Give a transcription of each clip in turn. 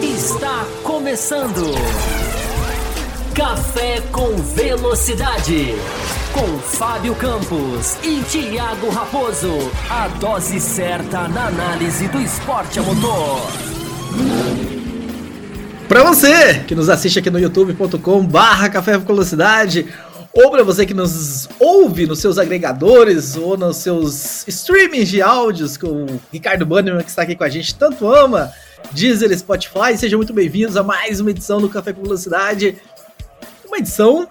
Está começando. Café com Velocidade. Com Fábio Campos e Thiago Raposo. A dose certa na análise do esporte a motor. Para você que nos assiste aqui no youtube.com barra Café com Velocidade ou para você que nos ouve nos seus agregadores ou nos seus streamings de áudios que o Ricardo Bannerman que está aqui com a gente tanto ama, Deezer, Spotify, sejam muito bem-vindos a mais uma edição do Café com Velocidade. Uma edição,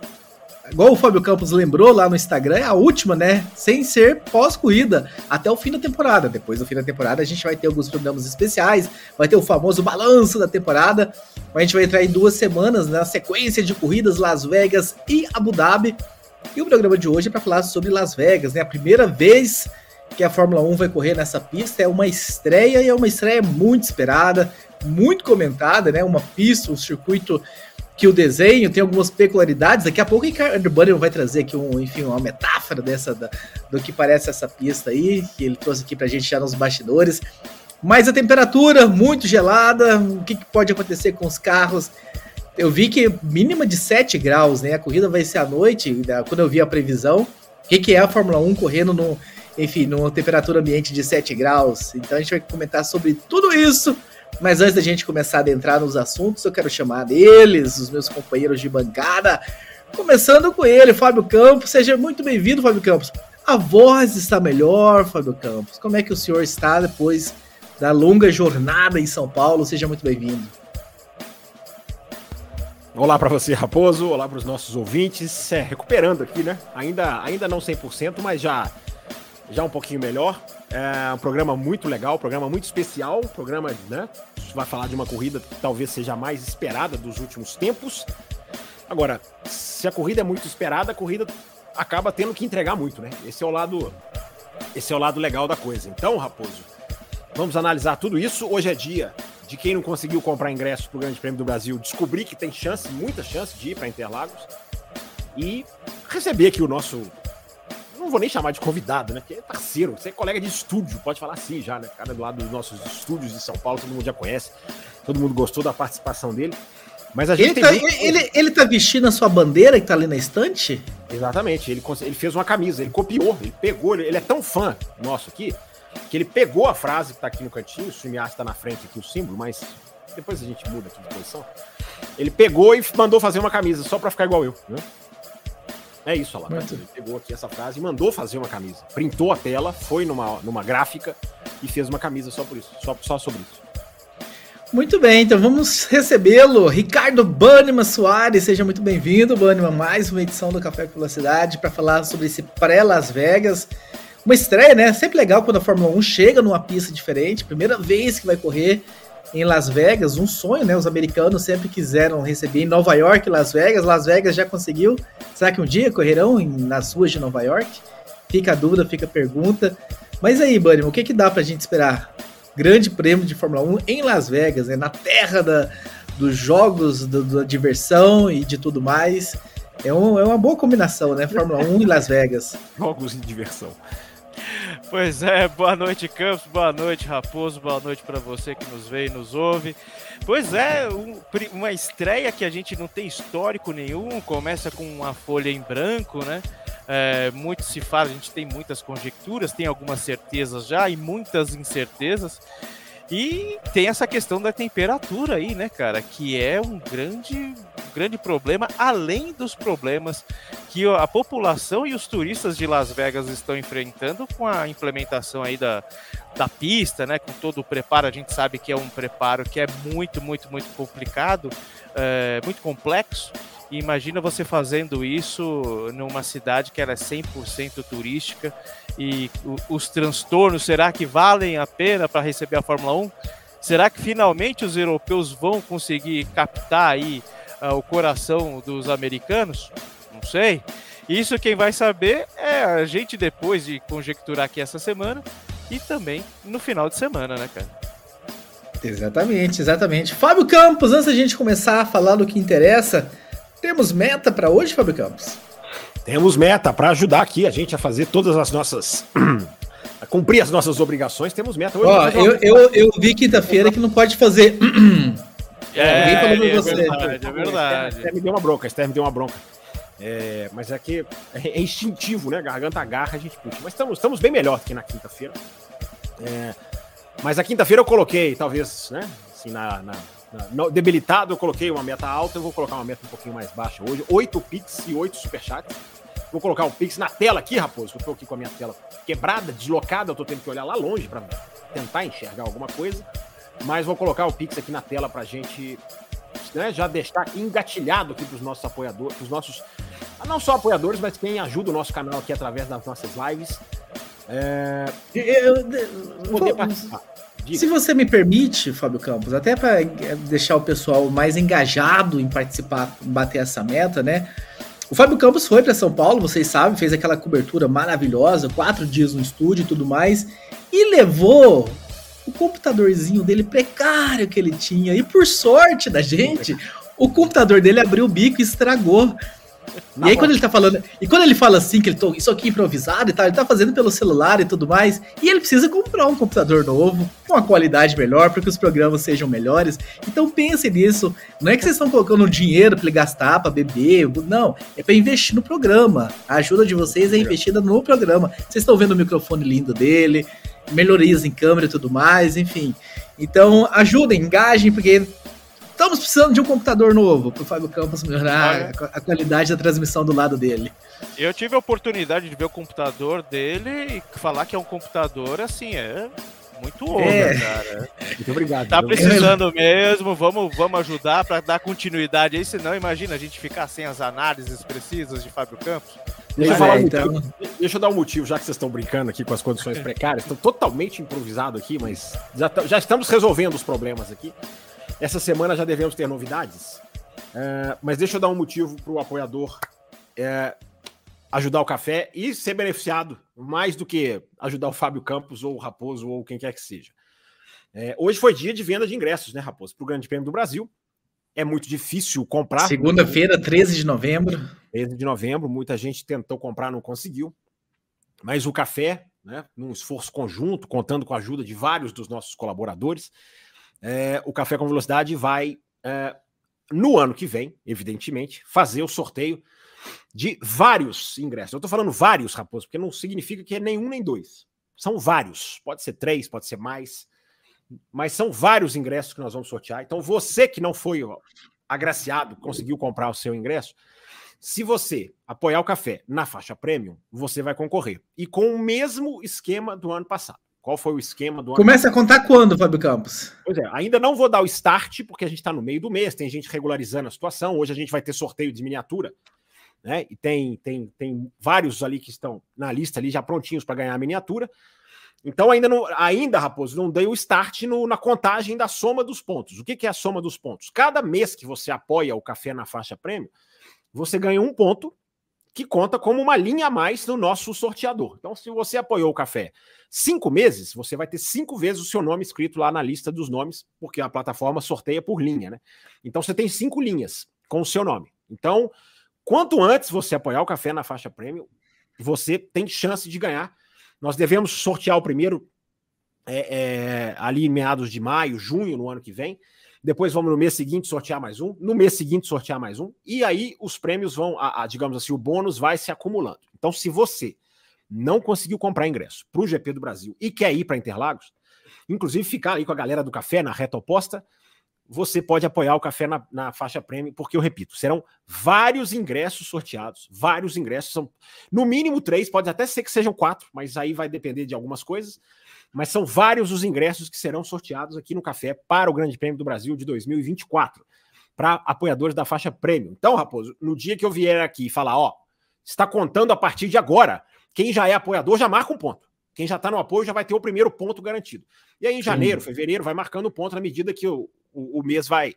igual o Fábio Campos lembrou lá no Instagram, é a última, né? Sem ser pós-corrida, até o fim da temporada. Depois do fim da temporada a gente vai ter alguns programas especiais, vai ter o famoso balanço da temporada, a gente vai entrar em duas semanas na sequência de corridas Las Vegas e Abu Dhabi. E o programa de hoje é para falar sobre Las Vegas, né? A primeira vez que a Fórmula 1 vai correr nessa pista é uma estreia e é uma estreia muito esperada, muito comentada, né? Uma pista, um circuito que o desenho tem algumas peculiaridades. Daqui a pouco o Ricardo Bunny vai trazer aqui um, enfim, uma metáfora dessa da, do que parece essa pista aí, que ele trouxe aqui pra gente já nos bastidores. Mas a temperatura muito gelada, o que, que pode acontecer com os carros? Eu vi que mínima de 7 graus, né? A corrida vai ser à noite, né? quando eu vi a previsão. O que, que é a Fórmula 1 correndo no, enfim, numa temperatura ambiente de 7 graus? Então a gente vai comentar sobre tudo isso. Mas antes da gente começar a adentrar nos assuntos, eu quero chamar eles, os meus companheiros de bancada. Começando com ele, Fábio Campos. Seja muito bem-vindo, Fábio Campos. A voz está melhor, Fábio Campos. Como é que o senhor está depois da longa jornada em São Paulo. Seja muito bem-vindo. Olá para você, Raposo. Olá para os nossos ouvintes. É, recuperando aqui, né? Ainda, ainda não 100%, mas já, já um pouquinho melhor. É um programa muito legal, um programa muito especial. Programa, né? Vai falar de uma corrida que talvez seja a mais esperada dos últimos tempos. Agora, se a corrida é muito esperada, a corrida acaba tendo que entregar muito, né? Esse é o lado, esse é o lado legal da coisa. Então, Raposo, Vamos analisar tudo isso. Hoje é dia de quem não conseguiu comprar ingresso para o Grande Prêmio do Brasil descobrir que tem chance, muita chance de ir para Interlagos e receber aqui o nosso. Não vou nem chamar de convidado, né? Porque é parceiro, você é colega de estúdio, pode falar assim já, né? Cara do lado dos nossos estúdios de São Paulo, todo mundo já conhece, todo mundo gostou da participação dele. Mas a gente ele, tá, muito... ele, ele tá vestindo a sua bandeira que tá ali na estante? Exatamente, ele, ele fez uma camisa, ele copiou, ele pegou, ele, ele é tão fã nosso aqui que ele pegou a frase que tá aqui no cantinho, o Sumiaço tá na frente aqui, o símbolo, mas depois a gente muda aqui de posição. Ele pegou e mandou fazer uma camisa só para ficar igual eu, né? É isso, olha lá. Ele pegou aqui essa frase e mandou fazer uma camisa. Printou a tela, foi numa, numa gráfica e fez uma camisa só por isso, só, só sobre isso. Muito bem, então vamos recebê-lo, Ricardo Banniman Soares. Seja muito bem-vindo, Banniman, mais uma edição do Café com Velocidade para falar sobre esse pré-Las Vegas uma estreia, né? Sempre legal quando a Fórmula 1 chega numa pista diferente, primeira vez que vai correr em Las Vegas, um sonho, né? Os americanos sempre quiseram receber em Nova York, Las Vegas. Las Vegas já conseguiu. Será que um dia correrão nas ruas de Nova York? Fica a dúvida, fica a pergunta. Mas aí, Bunny, o que, que dá pra gente esperar? Grande prêmio de Fórmula 1 em Las Vegas, né? na terra da, dos jogos, do, da diversão e de tudo mais. É, um, é uma boa combinação, né? Fórmula 1 e Las Vegas. Jogos e diversão. Pois é, boa noite, Campos, boa noite, Raposo, boa noite para você que nos vê e nos ouve. Pois é, um, uma estreia que a gente não tem histórico nenhum, começa com uma folha em branco, né? É, muito se fala, a gente tem muitas conjecturas, tem algumas certezas já e muitas incertezas. E tem essa questão da temperatura aí, né, cara? Que é um grande, grande problema, além dos problemas que a população e os turistas de Las Vegas estão enfrentando com a implementação aí da, da pista, né? Com todo o preparo. A gente sabe que é um preparo que é muito, muito, muito complicado, é, muito complexo. E imagina você fazendo isso numa cidade que era é 100% turística e os transtornos, será que valem a pena para receber a Fórmula 1? Será que finalmente os europeus vão conseguir captar aí uh, o coração dos americanos? Não sei. Isso quem vai saber é a gente depois de conjecturar aqui essa semana e também no final de semana, né, cara? Exatamente, exatamente. Fábio Campos, antes da gente começar a falar do que interessa, temos meta para hoje, Fábio Campos? Temos meta para ajudar aqui a gente a fazer todas as nossas cumprir as nossas obrigações, temos meta hoje. Ó, eu, eu, eu vi quinta-feira que não pode fazer. É, Alguém falou é, você. verdade, é verdade. A Esther me deu uma bronca, a Esther me deu uma bronca. É, mas é que é instintivo, né? Garganta agarra, a gente puxa. Mas estamos, estamos bem melhor que na quinta-feira. É, mas a quinta-feira eu coloquei, talvez, né? Assim, na, na, debilitado, eu coloquei uma meta alta, eu vou colocar uma meta um pouquinho mais baixa hoje. Oito Pix e oito Superchats. Vou colocar o Pix na tela aqui, raposo. Eu tô aqui com a minha tela quebrada, deslocada, eu tô tendo que olhar lá longe para tentar enxergar alguma coisa. Mas vou colocar o Pix aqui na tela pra gente né, já deixar engatilhado aqui pros nossos apoiadores, pros nossos. Não só apoiadores, mas quem ajuda o nosso canal aqui através das nossas lives. É... Eu, poder participar. Se você me permite, Fábio Campos, até para deixar o pessoal mais engajado em participar, bater essa meta, né? O Fábio Campos foi para São Paulo, vocês sabem, fez aquela cobertura maravilhosa, quatro dias no estúdio e tudo mais, e levou o computadorzinho dele precário que ele tinha. E por sorte da gente, o computador dele abriu o bico e estragou. Na e aí quando ele tá falando, e quando ele fala assim que ele tô, isso aqui é improvisado e tal, ele tá fazendo pelo celular e tudo mais, e ele precisa comprar um computador novo, com uma qualidade melhor, para que os programas sejam melhores. Então pense nisso, não é que vocês estão colocando dinheiro para ele gastar, para beber, não, é para investir no programa. A ajuda de vocês é investida no programa. Vocês estão vendo o microfone lindo dele, melhorias em câmera e tudo mais, enfim. Então ajudem, engajem, porque Estamos precisando de um computador novo para o Fábio Campos melhorar a, a, qualidade da transmissão do lado dele. Eu tive a oportunidade de ver o computador dele e falar que é um computador assim, é muito bom, é. cara. Muito obrigado. Tá precisando mesmo, vamos, vamos ajudar para dar continuidade aí, senão imagina a gente ficar sem as análises precisas de Fábio Campos. Deixa eu, falar é, então... deixa eu dar um motivo, já que vocês estão brincando aqui com as condições precárias, estou totalmente improvisado aqui, mas já, já estamos resolvendo os problemas aqui. Essa semana já devemos ter novidades. É, mas deixa eu dar um motivo para o apoiador é, ajudar o café e ser beneficiado mais do que ajudar o Fábio Campos ou o Raposo ou quem quer que seja. É, hoje foi dia de venda de ingressos, né, Raposo? Para o Grande Prêmio do Brasil. É muito difícil comprar. Segunda-feira, 13 de novembro. 13 de novembro, muita gente tentou comprar, não conseguiu. Mas o café, né, num esforço conjunto, contando com a ajuda de vários dos nossos colaboradores, é, o Café com Velocidade vai, é, no ano que vem, evidentemente, fazer o sorteio de vários ingressos. Eu estou falando vários, Raposo, porque não significa que é nenhum nem dois. São vários. Pode ser três, pode ser mais. Mas são vários ingressos que nós vamos sortear. Então, você que não foi agraciado, conseguiu comprar o seu ingresso, se você apoiar o café na faixa premium, você vai concorrer. E com o mesmo esquema do ano passado. Qual foi o esquema do ano? Começa a contar quando, Fábio Campos? Pois é, ainda não vou dar o start, porque a gente está no meio do mês, tem gente regularizando a situação. Hoje a gente vai ter sorteio de miniatura, né? E tem, tem, tem vários ali que estão na lista ali já prontinhos para ganhar a miniatura. Então, ainda, não, ainda, Raposo, não dei o start no, na contagem da soma dos pontos. O que, que é a soma dos pontos? Cada mês que você apoia o café na faixa prêmio, você ganha um ponto que conta como uma linha a mais no nosso sorteador. Então, se você apoiou o café cinco meses, você vai ter cinco vezes o seu nome escrito lá na lista dos nomes, porque a plataforma sorteia por linha, né? Então, você tem cinco linhas com o seu nome. Então, quanto antes você apoiar o café na faixa prêmio, você tem chance de ganhar. Nós devemos sortear o primeiro é, é, ali em meados de maio, junho, no ano que vem. Depois vamos no mês seguinte sortear mais um, no mês seguinte sortear mais um, e aí os prêmios vão, a, a, digamos assim, o bônus vai se acumulando. Então, se você não conseguiu comprar ingresso para o GP do Brasil e quer ir para Interlagos, inclusive ficar aí com a galera do café na reta oposta, você pode apoiar o café na, na, faixa prêmio, porque eu repito, serão vários ingressos sorteados, vários ingressos, são no mínimo três, pode até ser que sejam quatro, mas aí vai depender de algumas coisas mas são vários os ingressos que serão sorteados aqui no Café para o Grande Prêmio do Brasil de 2024, para apoiadores da faixa Prêmio. Então, Raposo, no dia que eu vier aqui e falar, ó, está contando a partir de agora, quem já é apoiador já marca um ponto. Quem já está no apoio já vai ter o primeiro ponto garantido. E aí, em janeiro, Sim. fevereiro, vai marcando ponto na medida que o, o, o mês vai,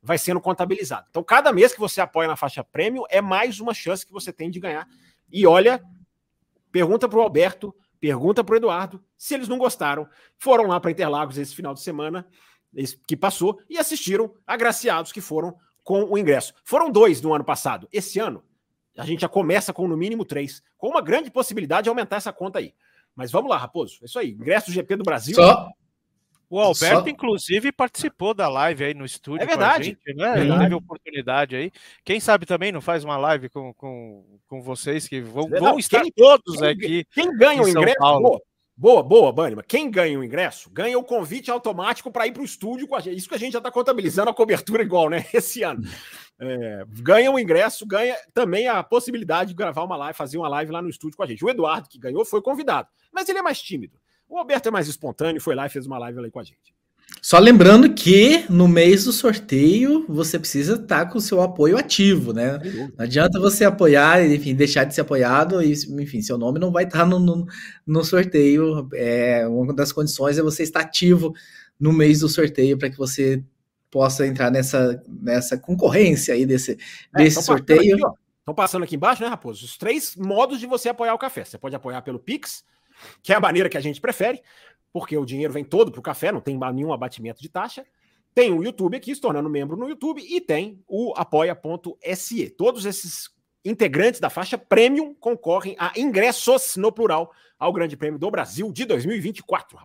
vai sendo contabilizado. Então, cada mês que você apoia na faixa prêmio é mais uma chance que você tem de ganhar. E olha, pergunta para o Alberto Pergunta para o Eduardo se eles não gostaram. Foram lá para Interlagos esse final de semana que passou e assistiram agraciados que foram com o ingresso. Foram dois no ano passado. Esse ano, a gente já começa com no mínimo três, com uma grande possibilidade de aumentar essa conta aí. Mas vamos lá, Raposo. É isso aí. Ingresso do GP do Brasil. Só. O Alberto, Só... inclusive, participou da live aí no estúdio. É verdade. Gente, né? Verdade. Teve oportunidade aí. Quem sabe também não faz uma live com, com, com vocês que vão, não, vão estar quem, todos quem, aqui. Quem ganha o ingresso? Paulo. Boa, boa, Banima. Quem ganha o ingresso, ganha o convite automático para ir para o estúdio com a gente. Isso que a gente já está contabilizando a cobertura igual, né? Esse ano. É, ganha o ingresso, ganha também a possibilidade de gravar uma live, fazer uma live lá no estúdio com a gente. O Eduardo, que ganhou, foi convidado, mas ele é mais tímido. O Alberto é mais espontâneo, foi lá e fez uma live ali com a gente. Só lembrando que no mês do sorteio você precisa estar com o seu apoio ativo, né? Não adianta você apoiar, enfim, deixar de ser apoiado, e, enfim, seu nome não vai estar no, no, no sorteio. É, uma das condições é você estar ativo no mês do sorteio para que você possa entrar nessa, nessa concorrência aí desse, é, desse sorteio. Estão passando aqui embaixo, né, Raposo? Os três modos de você apoiar o café. Você pode apoiar pelo Pix, que é a maneira que a gente prefere porque o dinheiro vem todo para o café, não tem nenhum abatimento de taxa. Tem o YouTube aqui, se tornando membro no YouTube, e tem o apoia.se. Todos esses integrantes da faixa Premium concorrem a ingressos, no plural, ao Grande Prêmio do Brasil de 2024.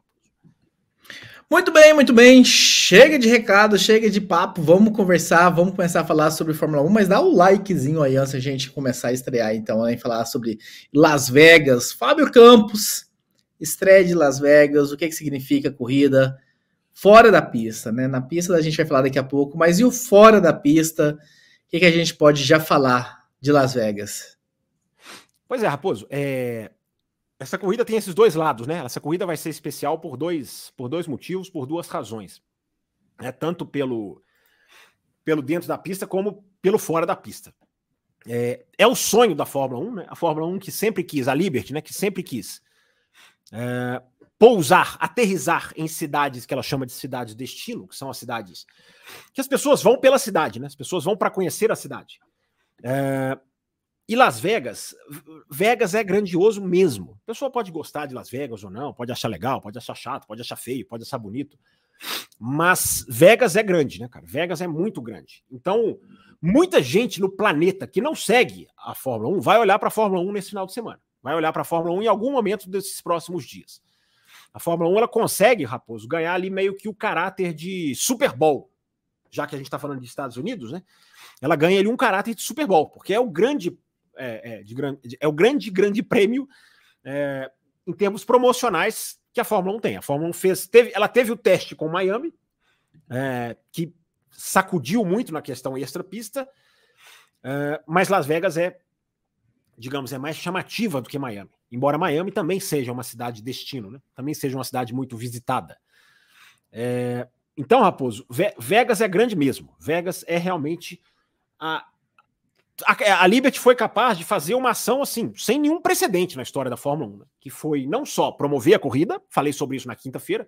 Muito bem, muito bem. Chega de recado, chega de papo. Vamos conversar, vamos começar a falar sobre Fórmula 1, mas dá o um likezinho aí antes a gente começar a estrear, então, né, falar sobre Las Vegas. Fábio Campos, estreia de Las Vegas, o que, que significa corrida fora da pista, né? Na pista a gente vai falar daqui a pouco, mas e o fora da pista? O que, que a gente pode já falar de Las Vegas? Pois é, Raposo, é... essa corrida tem esses dois lados, né? Essa corrida vai ser especial por dois, por dois motivos, por duas razões. É, tanto pelo, pelo dentro da pista como pelo fora da pista. É, é o sonho da Fórmula 1, né? A Fórmula 1 que sempre quis, a Liberty, né? Que sempre quis é, pousar, aterrizar em cidades que ela chama de cidades destino, que são as cidades que as pessoas vão pela cidade, né? As pessoas vão para conhecer a cidade. É, e Las Vegas, Vegas é grandioso mesmo. A pessoa pode gostar de Las Vegas ou não, pode achar legal, pode achar chato, pode achar feio, pode achar bonito. Mas Vegas é grande, né, cara? Vegas é muito grande. Então, muita gente no planeta que não segue a Fórmula 1 vai olhar para a Fórmula 1 nesse final de semana vai olhar para a Fórmula 1 em algum momento desses próximos dias. A Fórmula 1 ela consegue, Raposo, ganhar ali meio que o caráter de Super Bowl, já que a gente está falando de Estados Unidos, né? Ela ganha ali um caráter de Super Bowl, porque é o grande, é, é, de, é o grande, grande prêmio é, em termos promocionais que a Fórmula 1 tem. A Fórmula 1 fez, teve, ela teve o teste com Miami, é, que sacudiu muito na questão extra-pista, é, mas Las Vegas é digamos, é mais chamativa do que Miami. Embora Miami também seja uma cidade destino, né? também seja uma cidade muito visitada. É... Então, Raposo, Vegas é grande mesmo. Vegas é realmente a, a, a, Liberty foi capaz de fazer uma ação assim, sem nenhum precedente na história da Fórmula 1, né? que foi não só promover a corrida, falei sobre isso na quinta-feira.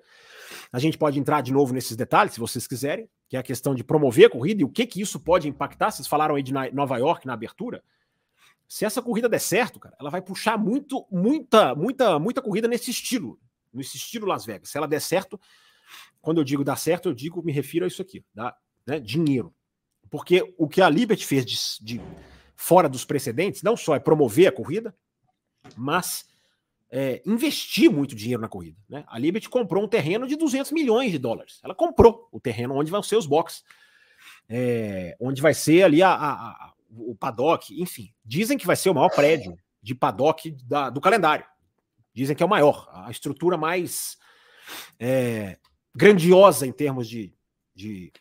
A gente pode entrar de novo nesses detalhes, se vocês quiserem, que é a questão de promover a corrida e o que que isso pode impactar. Vocês falaram aí de Nova York na abertura. Se essa corrida der certo, cara, ela vai puxar muito, muita, muita, muita corrida nesse estilo, nesse estilo Las Vegas. Se ela der certo, quando eu digo dar certo, eu digo, me refiro a isso aqui, dá, né, dinheiro. Porque o que a Liberty fez de, de fora dos precedentes, não só é promover a corrida, mas é, investir muito dinheiro na corrida. Né? A Liberty comprou um terreno de 200 milhões de dólares. Ela comprou o terreno onde vão ser os boxes, é, onde vai ser ali a, a, o paddock, enfim. Dizem que vai ser o maior prédio de paddock da, do calendário. Dizem que é o maior, a estrutura mais é, grandiosa em termos de, de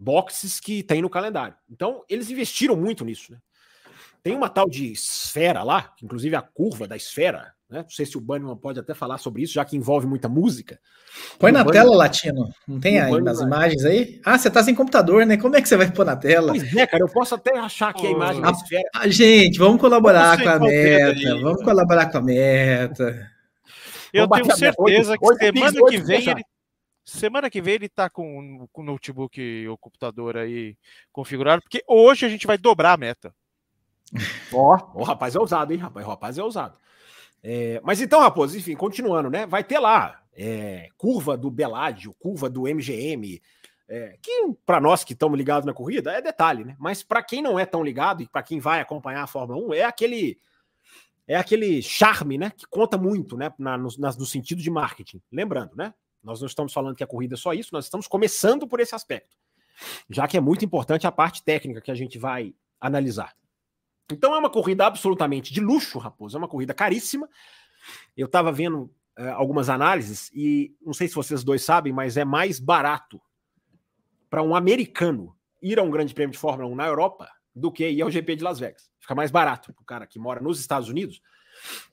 boxes que tem no calendário. Então, eles investiram muito nisso. Né? Tem uma tal de esfera lá, que inclusive a curva da esfera né? Não sei se o Bannerman pode até falar sobre isso, já que envolve muita música. Põe na tela, Latino. Não tem aí nas imagens aí? Ah, você tá sem computador, né? Como é que você vai pôr na tela? Pois é, cara, eu posso até achar aqui a imagem da esfera. Ah, gente, vamos colaborar com a meta. Vamos colaborar com a meta. Eu tenho certeza que semana que vem ele Semana que vem ele tá com, o notebook e o computador aí configurado, porque hoje a gente vai dobrar a meta. Ó, oh, o rapaz é ousado, hein, rapaz? O rapaz é ousado. É, mas então, Raposo, enfim, continuando, né? Vai ter lá é, curva do Beládio, curva do MGM, é, que para nós que estamos ligados na corrida é detalhe, né? Mas para quem não é tão ligado e para quem vai acompanhar a Fórmula 1, é aquele é aquele charme, né? Que conta muito, né? Na, no, na, no sentido de marketing. Lembrando, né? Nós não estamos falando que a corrida é só isso, nós estamos começando por esse aspecto. Já que é muito importante a parte técnica que a gente vai analisar. Então é uma corrida absolutamente de luxo, Raposo. É uma corrida caríssima. Eu estava vendo é, algumas análises e não sei se vocês dois sabem, mas é mais barato para um americano ir a um grande prêmio de Fórmula 1 na Europa do que ir ao GP de Las Vegas. Fica mais barato para o cara que mora nos Estados Unidos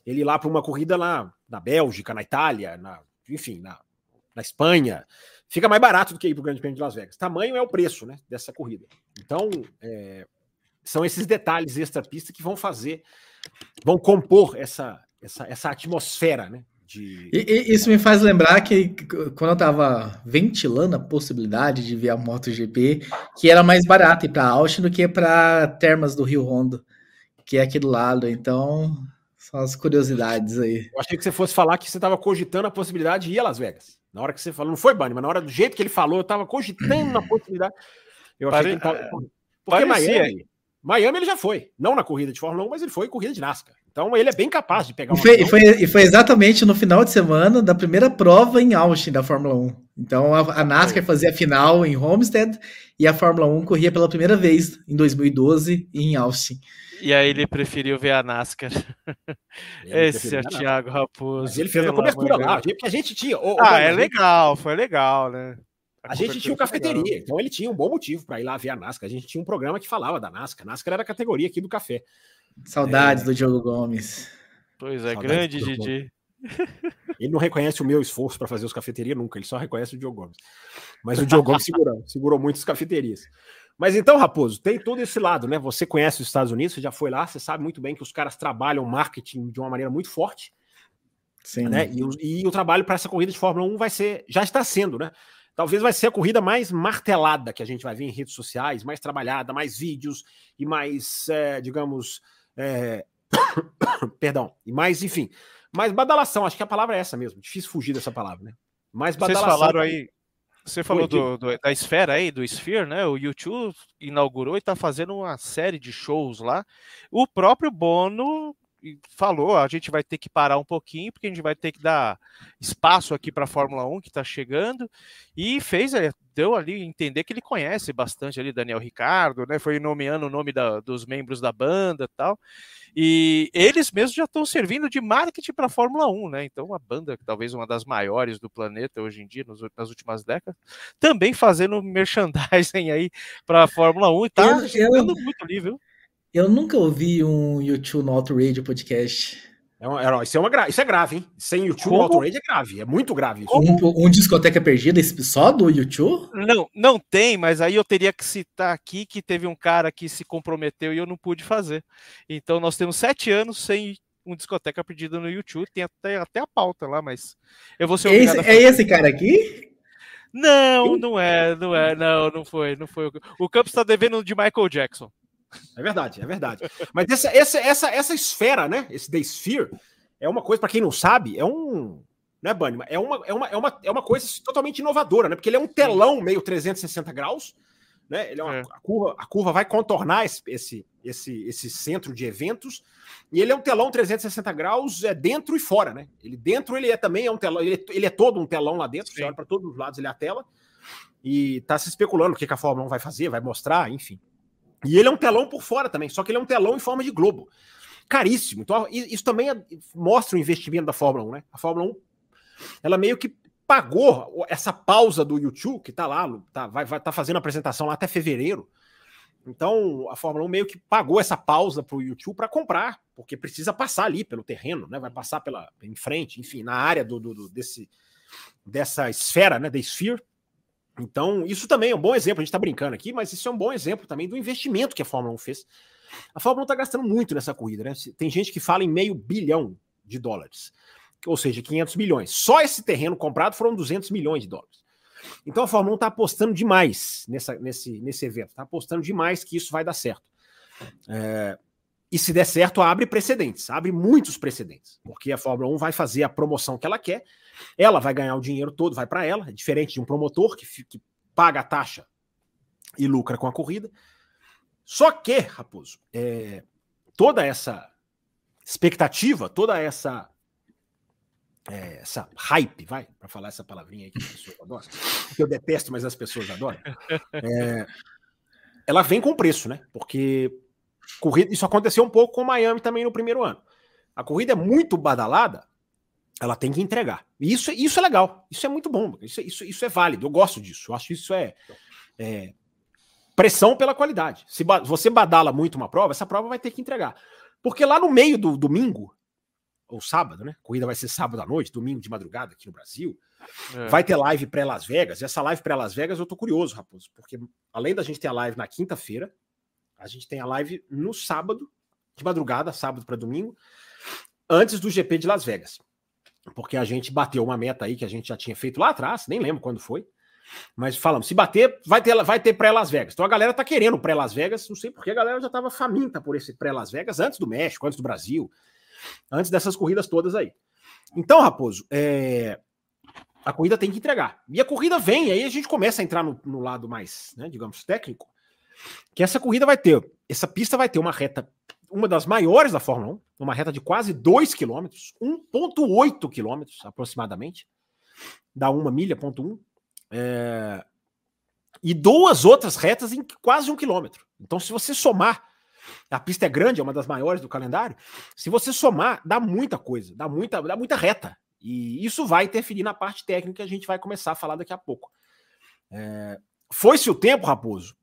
ele ir lá para uma corrida lá na Bélgica, na Itália, na, enfim, na, na Espanha. Fica mais barato do que ir para o Grande Prêmio de Las Vegas. Tamanho é o preço né, dessa corrida. Então, é, são esses detalhes extra-pista que vão fazer, vão compor essa, essa, essa atmosfera, né? De... E, e, isso me faz lembrar que quando eu estava ventilando a possibilidade de ver a MotoGP, que era mais barato ir para Austin do que para Termas do Rio Rondo, que é aqui do lado. Então, são as curiosidades aí. Eu achei que você fosse falar que você estava cogitando a possibilidade de ir a Las Vegas. Na hora que você falou, não foi, Bani, mas na hora do jeito que ele falou, eu estava cogitando a possibilidade. Eu achei Pare... que ele tava... Porque Parecia. Miami, Miami ele já foi. Não na corrida de Fórmula 1, mas ele foi em corrida de NASCAR. Então ele é bem capaz de pegar uma. E foi, e foi, e foi, exatamente no final de semana da primeira prova em Austin da Fórmula 1. Então a, a NASCAR fazia a final em Homestead e a Fórmula 1 corria pela primeira vez em 2012 em Austin. E aí ele preferiu ver a NASCAR. Esse é o Thiago Raposo. Mas ele fez a cobertura lá, porque a gente tinha. ah, é legal, foi legal, né? A, a gente tinha o cafeteria, legal. então ele tinha um bom motivo para ir lá ver a NASCAR. A gente tinha um programa que falava da NASCAR. A NASCAR era a categoria aqui do café. Saudades é... do Diogo Gomes. Pois é, Saudades grande Didi. Ele não reconhece o meu esforço para fazer os cafeterias nunca, ele só reconhece o Diogo Gomes. Mas o Diogo Gomes segurou, segurou muitas cafeterias. Mas então, Raposo, tem todo esse lado, né? Você conhece os Estados Unidos, você já foi lá, você sabe muito bem que os caras trabalham marketing de uma maneira muito forte. Sim. Né? E, o, e o trabalho para essa corrida de Fórmula 1 vai ser, já está sendo, né? Talvez vai ser a corrida mais martelada que a gente vai ver em redes sociais, mais trabalhada, mais vídeos e mais, é, digamos, é... perdão, e mais, enfim, mais badalação. Acho que a palavra é essa mesmo. Difícil fugir dessa palavra, né? Mais badalação. Vocês falaram aí, você falou do, do, da esfera aí, do Sphere, né? O YouTube inaugurou e está fazendo uma série de shows lá. O próprio Bono falou, a gente vai ter que parar um pouquinho, porque a gente vai ter que dar espaço aqui para a Fórmula 1 que está chegando, e fez, é, deu ali entender que ele conhece bastante ali Daniel Ricardo, né? Foi nomeando o nome da, dos membros da banda tal. E eles mesmos já estão servindo de marketing para a Fórmula 1, né? Então, uma banda, talvez uma das maiores do planeta hoje em dia, nos, nas últimas décadas, também fazendo merchandising aí para a Fórmula 1 e tá chegando muito ali, viu? Eu nunca ouvi um YouTube no Auto Radio podcast. É uma, é, isso, é uma, isso é grave, hein? Sem YouTube no Auto Radio é grave, é muito grave. Isso. Um, um discoteca perdida só do YouTube? Não, não tem, mas aí eu teria que citar aqui que teve um cara que se comprometeu e eu não pude fazer. Então nós temos sete anos sem um discoteca perdida no YouTube, tem até, até a pauta lá, mas eu vou ser esse, É esse cara aqui? Não, não é, não é, não, não foi, não foi. O Campos está devendo de Michael Jackson. É verdade, é verdade. Mas essa, essa, essa, essa esfera, né? Esse The Sphere, é uma coisa, para quem não sabe, é um. Né, Bunny? É uma, é, uma, é, uma, é uma coisa totalmente inovadora, né? Porque ele é um telão meio 360 graus, né? Ele é uma, é. A, curva, a curva vai contornar esse, esse, esse, esse centro de eventos, e ele é um telão 360 graus é dentro e fora, né? Ele dentro ele é também é um telão, ele é, ele é todo um telão lá dentro, Sim. você olha para todos os lados, ele é a tela, e tá se especulando o que, que a Fórmula 1 vai fazer, vai mostrar, enfim. E ele é um telão por fora também, só que ele é um telão em forma de globo. Caríssimo. Então, isso também é, mostra o investimento da Fórmula 1, né? A Fórmula 1, ela meio que pagou essa pausa do YouTube, que tá lá, tá, vai, vai tá fazendo apresentação lá até fevereiro. Então, a Fórmula 1 meio que pagou essa pausa para o YouTube para comprar, porque precisa passar ali pelo terreno, né? Vai passar pela em frente, enfim, na área do, do, do desse dessa esfera, né, da Sphere. Então, isso também é um bom exemplo. A gente está brincando aqui, mas isso é um bom exemplo também do investimento que a Fórmula 1 fez. A Fórmula 1 está gastando muito nessa corrida, né? Tem gente que fala em meio bilhão de dólares, ou seja, 500 milhões. Só esse terreno comprado foram 200 milhões de dólares. Então a Fórmula 1 está apostando demais nessa, nesse, nesse evento, está apostando demais que isso vai dar certo. É, e se der certo, abre precedentes, abre muitos precedentes, porque a Fórmula 1 vai fazer a promoção que ela quer, ela vai ganhar o dinheiro todo, vai para ela, é diferente de um promotor que, que paga a taxa e lucra com a corrida. Só que, Raposo, é, toda essa expectativa, toda essa é, essa hype, vai, para falar essa palavrinha que as pessoas adoram, que eu detesto, mas as pessoas adoram, é, ela vem com preço, né? Porque corrida, isso aconteceu um pouco com Miami também no primeiro ano. A corrida é muito badalada, ela tem que entregar. E isso, isso é legal, isso é muito bom, isso, isso, isso é válido, eu gosto disso, eu acho que isso é, é pressão pela qualidade. Se você badala muito uma prova, essa prova vai ter que entregar. Porque lá no meio do domingo, ou sábado, né? Corrida vai ser sábado à noite, domingo de madrugada aqui no Brasil. É. Vai ter live pré-Las Vegas. E essa live pré-Las Vegas eu tô curioso, Raposo, porque além da gente ter a live na quinta-feira, a gente tem a live no sábado, de madrugada, sábado para domingo, antes do GP de Las Vegas. Porque a gente bateu uma meta aí que a gente já tinha feito lá atrás, nem lembro quando foi. Mas falamos, se bater, vai ter, vai ter pré-Las Vegas. Então a galera tá querendo pré-Las Vegas, não sei porque a galera já tava faminta por esse pré-Las Vegas antes do México, antes do Brasil antes dessas corridas todas aí. Então, Raposo, é... a corrida tem que entregar. E a corrida vem, aí a gente começa a entrar no, no lado mais, né, digamos, técnico, que essa corrida vai ter, essa pista vai ter uma reta, uma das maiores da Fórmula 1, uma reta de quase 2 km, 1,8 km aproximadamente, dá uma milha, ponto 1, é... e duas outras retas em quase um quilômetro. Então, se você somar a pista é grande, é uma das maiores do calendário. Se você somar, dá muita coisa, dá muita, dá muita reta. E isso vai interferir na parte técnica que a gente vai começar a falar daqui a pouco. É... Foi-se o tempo, Raposo,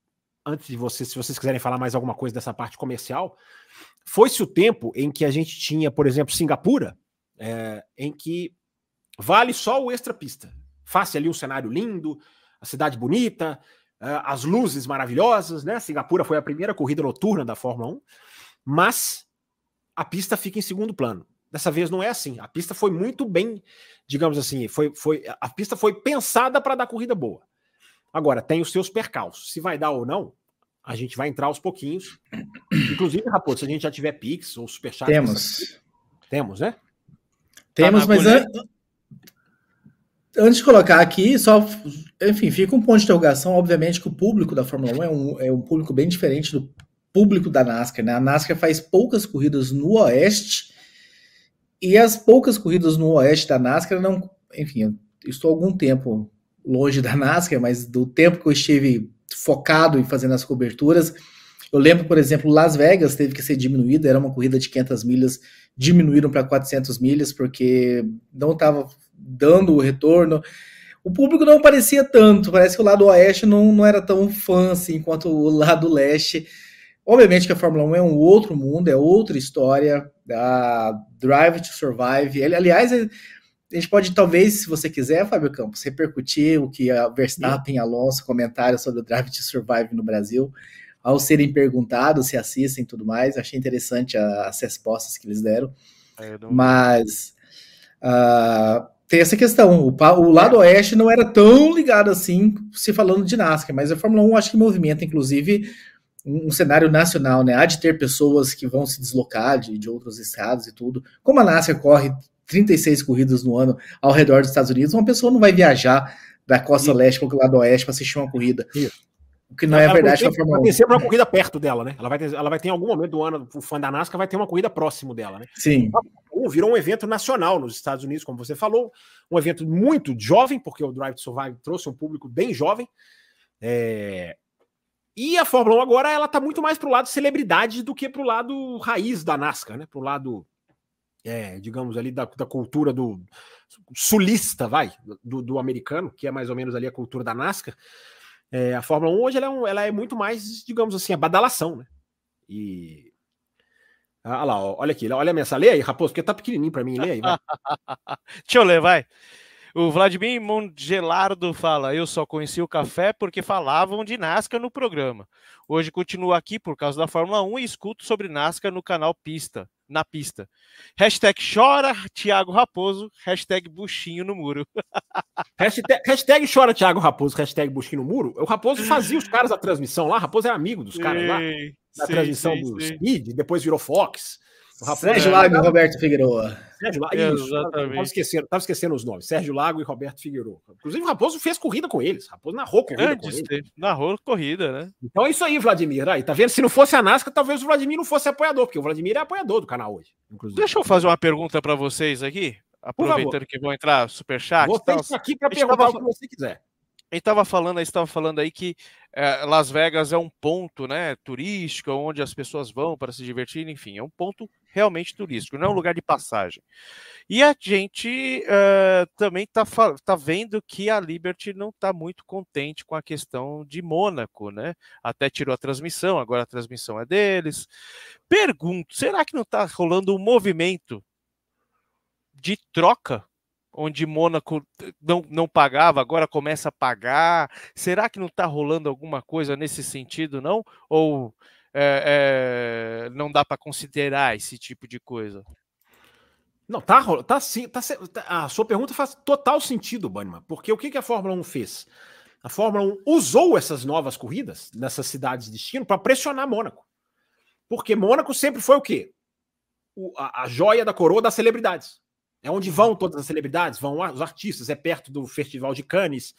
antes de vocês, se vocês quiserem falar mais alguma coisa dessa parte comercial, foi-se o tempo em que a gente tinha, por exemplo, Singapura, é... em que vale só o extra pista. Faça ali um cenário lindo, a cidade bonita, uh, as luzes maravilhosas, né? Singapura foi a primeira corrida noturna da Fórmula 1, mas a pista fica em segundo plano. Dessa vez não é assim. A pista foi muito bem, digamos assim, foi, foi a pista foi pensada para dar corrida boa. Agora, tem os seus percalços. Se vai dar ou não, a gente vai entrar aos pouquinhos. Inclusive, Raposo, se a gente já tiver Pix ou Superchat. Temos. Temos, né? Temos, tá mas an antes de colocar aqui, só, enfim, fica um ponto de interrogação. Obviamente que o público da Fórmula 1 é um, é um público bem diferente do público da NASCAR, né? A NASCAR faz poucas corridas no Oeste e as poucas corridas no Oeste da NASCAR não, enfim, eu estou algum tempo longe da NASCAR, mas do tempo que eu estive focado em fazendo as coberturas, eu lembro, por exemplo, Las Vegas teve que ser diminuída, era uma corrida de 500 milhas, diminuíram para 400 milhas porque não estava dando o retorno. O público não parecia tanto, parece que o lado oeste não, não era tão fã assim quanto o lado leste. Obviamente que a Fórmula 1 é um outro mundo, é outra história. A Drive to Survive. Aliás, a gente pode, talvez, se você quiser, Fábio Campos, repercutir o que a Verstappen e Alonso comentaram sobre o Drive to Survive no Brasil, ao serem perguntados se assistem e tudo mais. Achei interessante as respostas que eles deram. É, Mas. Uh, tem essa questão. O, o, lado oeste não era tão ligado assim, se falando de NASCAR, mas a Fórmula 1 acho que movimenta, inclusive, um, um, cenário nacional, né? Há de ter pessoas que vão se deslocar de, de outros estados e tudo. Como a NASCAR corre 36 corridas no ano ao redor dos Estados Unidos, uma pessoa não vai viajar da costa leste para o lado oeste para assistir uma corrida. O que não é verdade para a Fórmula 1. Vai ter sempre uma corrida perto dela, né? Ela vai, ter, ela vai ter em algum momento do ano, o fã da NASCAR vai ter uma corrida próximo dela, né? Sim. Virou um evento nacional nos Estados Unidos, como você falou. Um evento muito jovem, porque o Drive to Survive trouxe um público bem jovem. É... E a Fórmula 1 agora ela tá muito mais pro lado celebridade do que pro lado raiz da NASCAR, né? Pro lado, é, digamos ali, da, da cultura do sulista, vai, do, do americano, que é mais ou menos ali a cultura da NASCAR. É, a Fórmula 1 hoje ela é, um, ela é, muito mais, digamos assim, a badalação, né? E. Ah lá, olha aqui, olha a mensagem. Lê aí, Raposo, porque tá pequenininho para mim. Lê aí, vai. Deixa eu ler, vai. O Vladimir Mongelardo fala: Eu só conheci o café porque falavam de Nascar no programa. Hoje continuo aqui por causa da Fórmula 1 e escuto sobre Nascar no canal Pista na pista. Hashtag chora Thiago Raposo, hashtag buchinho no muro. hashtag, hashtag chora Thiago Raposo, hashtag buchinho no muro. O Raposo fazia os caras da transmissão lá, Raposo era amigo dos caras lá. Na transmissão sim, do sim. Speed, depois virou Fox. Sérgio Lago e Roberto Figueiredo. Sérgio Lago, isso, Tava esquecendo, tava esquecendo os nomes. Sérgio Lago e Roberto Figueiredo. Inclusive, o Raposo fez corrida com eles. Raposo narrou corrida Antes, com eles. Narrou corrida, né? Então é isso aí, Vladimir. Aí, tá vendo? Se não fosse a NASCAR, talvez o Vladimir não fosse apoiador, porque o Vladimir é apoiador do canal hoje. Inclusive. Deixa eu fazer uma pergunta para vocês aqui. Aproveitando que vão entrar superchat. Vou ter isso aqui para perguntar tava... o que você quiser. A gente estava falando, estava falando aí que é, Las Vegas é um ponto, né, turístico, onde as pessoas vão para se divertir, enfim, é um ponto realmente turístico, não é um lugar de passagem. E a gente uh, também está tá vendo que a Liberty não está muito contente com a questão de Mônaco, né? Até tirou a transmissão, agora a transmissão é deles. Pergunto, será que não está rolando um movimento de troca onde Mônaco não, não pagava, agora começa a pagar. Será que não está rolando alguma coisa nesse sentido, não? Ou é, é, não dá para considerar esse tipo de coisa? Não, tá, tá sim. Tá, tá, a sua pergunta faz total sentido, Banniman, porque o que, que a Fórmula 1 fez? A Fórmula 1 usou essas novas corridas nessas cidades de destino para pressionar Mônaco. Porque Mônaco sempre foi o quê? O, a, a joia da coroa das celebridades. É onde vão todas as celebridades, vão os artistas, é perto do Festival de Cannes.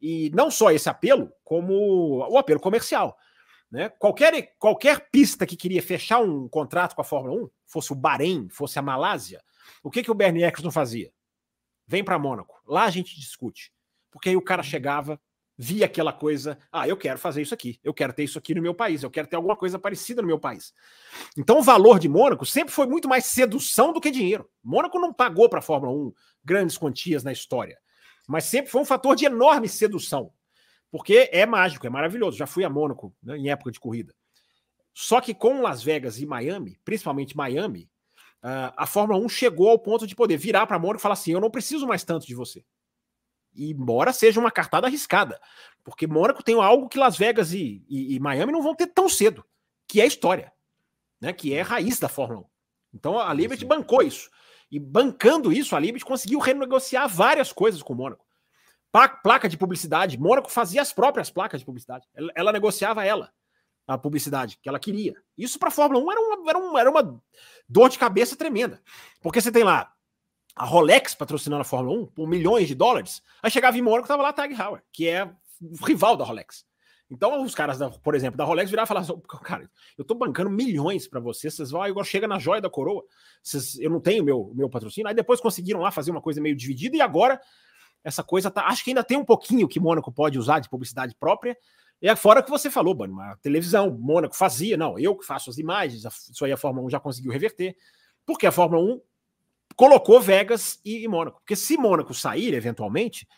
E não só esse apelo, como o apelo comercial. Né? Qualquer, qualquer pista que queria fechar um contrato com a Fórmula 1, fosse o Bahrein, fosse a Malásia, o que, que o Bernie Eccleston fazia? Vem para Mônaco, lá a gente discute. Porque aí o cara chegava, via aquela coisa, ah, eu quero fazer isso aqui, eu quero ter isso aqui no meu país, eu quero ter alguma coisa parecida no meu país. Então o valor de Mônaco sempre foi muito mais sedução do que dinheiro. Mônaco não pagou para a Fórmula 1 grandes quantias na história, mas sempre foi um fator de enorme sedução, porque é mágico, é maravilhoso. Já fui a Mônaco né, em época de corrida. Só que com Las Vegas e Miami, principalmente Miami, uh, a Fórmula 1 chegou ao ponto de poder virar para Mônaco e falar assim: eu não preciso mais tanto de você embora seja uma cartada arriscada, porque Mônaco tem algo que Las Vegas e, e, e, Miami não vão ter tão cedo, que é a história, né? Que é a raiz da Fórmula 1. Então a Liberty Sim. bancou isso. E bancando isso, a Liberty conseguiu renegociar várias coisas com o Mônaco. Placa de publicidade, Mônaco fazia as próprias placas de publicidade. Ela, ela negociava ela, a publicidade que ela queria. Isso para a Fórmula 1 era uma, era, uma, era uma dor de cabeça tremenda. Porque você tem lá a Rolex patrocinando a Fórmula 1 por milhões de dólares. Aí chegava em Mônaco, tava lá Tag Heuer, que é o rival da Rolex. Então, os caras, da, por exemplo, da Rolex viraram e falaram assim, cara, eu tô bancando milhões para vocês, vocês vão, agora chega na joia da coroa, vocês, eu não tenho meu, meu patrocínio. Aí depois conseguiram lá fazer uma coisa meio dividida e agora essa coisa tá, acho que ainda tem um pouquinho que Mônaco pode usar de publicidade própria. E é fora que você falou, Bano, a televisão, Mônaco fazia, não, eu que faço as imagens, isso aí a Fórmula 1 já conseguiu reverter, porque a Fórmula 1 colocou Vegas e, e Mônaco. Porque se Mônaco sair, eventualmente,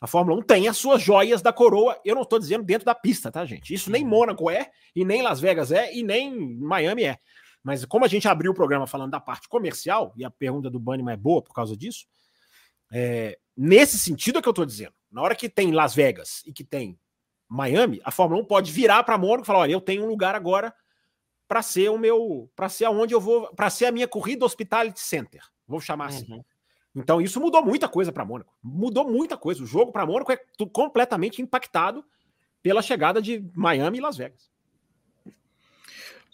a Fórmula 1 tem as suas joias da coroa. Eu não estou dizendo dentro da pista, tá, gente? Isso nem uhum. Mônaco é, e nem Las Vegas é, e nem Miami é. Mas como a gente abriu o programa falando da parte comercial, e a pergunta do Bunnyman é boa por causa disso, é, nesse sentido é que eu estou dizendo. Na hora que tem Las Vegas e que tem Miami, a Fórmula 1 pode virar para Mônaco e falar: olha, eu tenho um lugar agora para ser o meu, para ser aonde eu vou, para ser a minha corrida Hospitality Center. Vou chamar assim. Uhum. Então isso mudou muita coisa para Mônaco. Mudou muita coisa. O jogo para Mônaco é completamente impactado pela chegada de Miami e Las Vegas.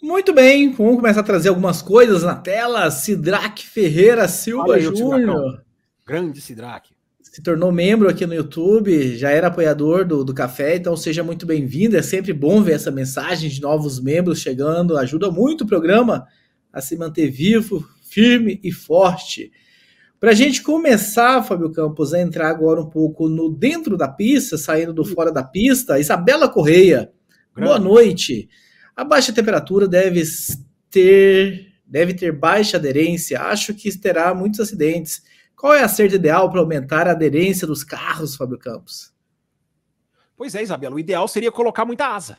Muito bem, vamos começar a trazer algumas coisas na tela. Sidraque Ferreira Silva Júnior. Grande Sidraque. Se tornou membro aqui no YouTube, já era apoiador do, do café, então seja muito bem-vindo. É sempre bom ver essa mensagem de novos membros chegando, ajuda muito o programa a se manter vivo, firme e forte. Para a gente começar, Fábio Campos, a entrar agora um pouco no dentro da pista, saindo do fora da pista, Isabela Correia, Grande. boa noite. A baixa temperatura deve ter, deve ter baixa aderência. Acho que terá muitos acidentes. Qual é a certa ideal para aumentar a aderência dos carros, Fábio Campos? Pois é, Isabela, o ideal seria colocar muita asa.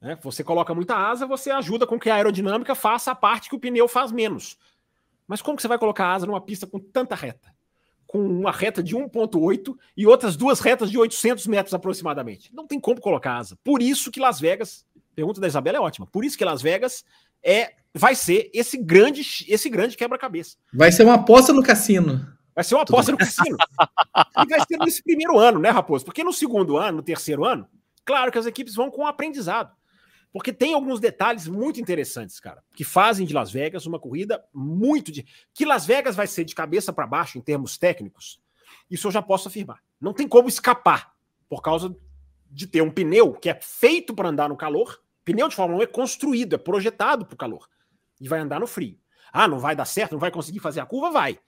Né? Você coloca muita asa, você ajuda com que a aerodinâmica faça a parte que o pneu faz menos. Mas como que você vai colocar asa numa pista com tanta reta? Com uma reta de 1.8 e outras duas retas de 800 metros aproximadamente. Não tem como colocar asa. Por isso que Las Vegas, pergunta da Isabela é ótima. Por isso que Las Vegas é vai ser esse grande esse grande quebra-cabeça. Vai ser uma aposta no cassino. Vai ser uma aposta no cassino. e vai ser nesse primeiro ano, né, Raposo? Porque no segundo ano, no terceiro ano, claro que as equipes vão com aprendizado. Porque tem alguns detalhes muito interessantes, cara, que fazem de Las Vegas uma corrida muito de. Que Las Vegas vai ser de cabeça para baixo em termos técnicos, isso eu já posso afirmar. Não tem como escapar por causa de ter um pneu que é feito para andar no calor. Pneu de Fórmula 1 é construído, é projetado para o calor e vai andar no frio. Ah, não vai dar certo, não vai conseguir fazer a curva? Vai.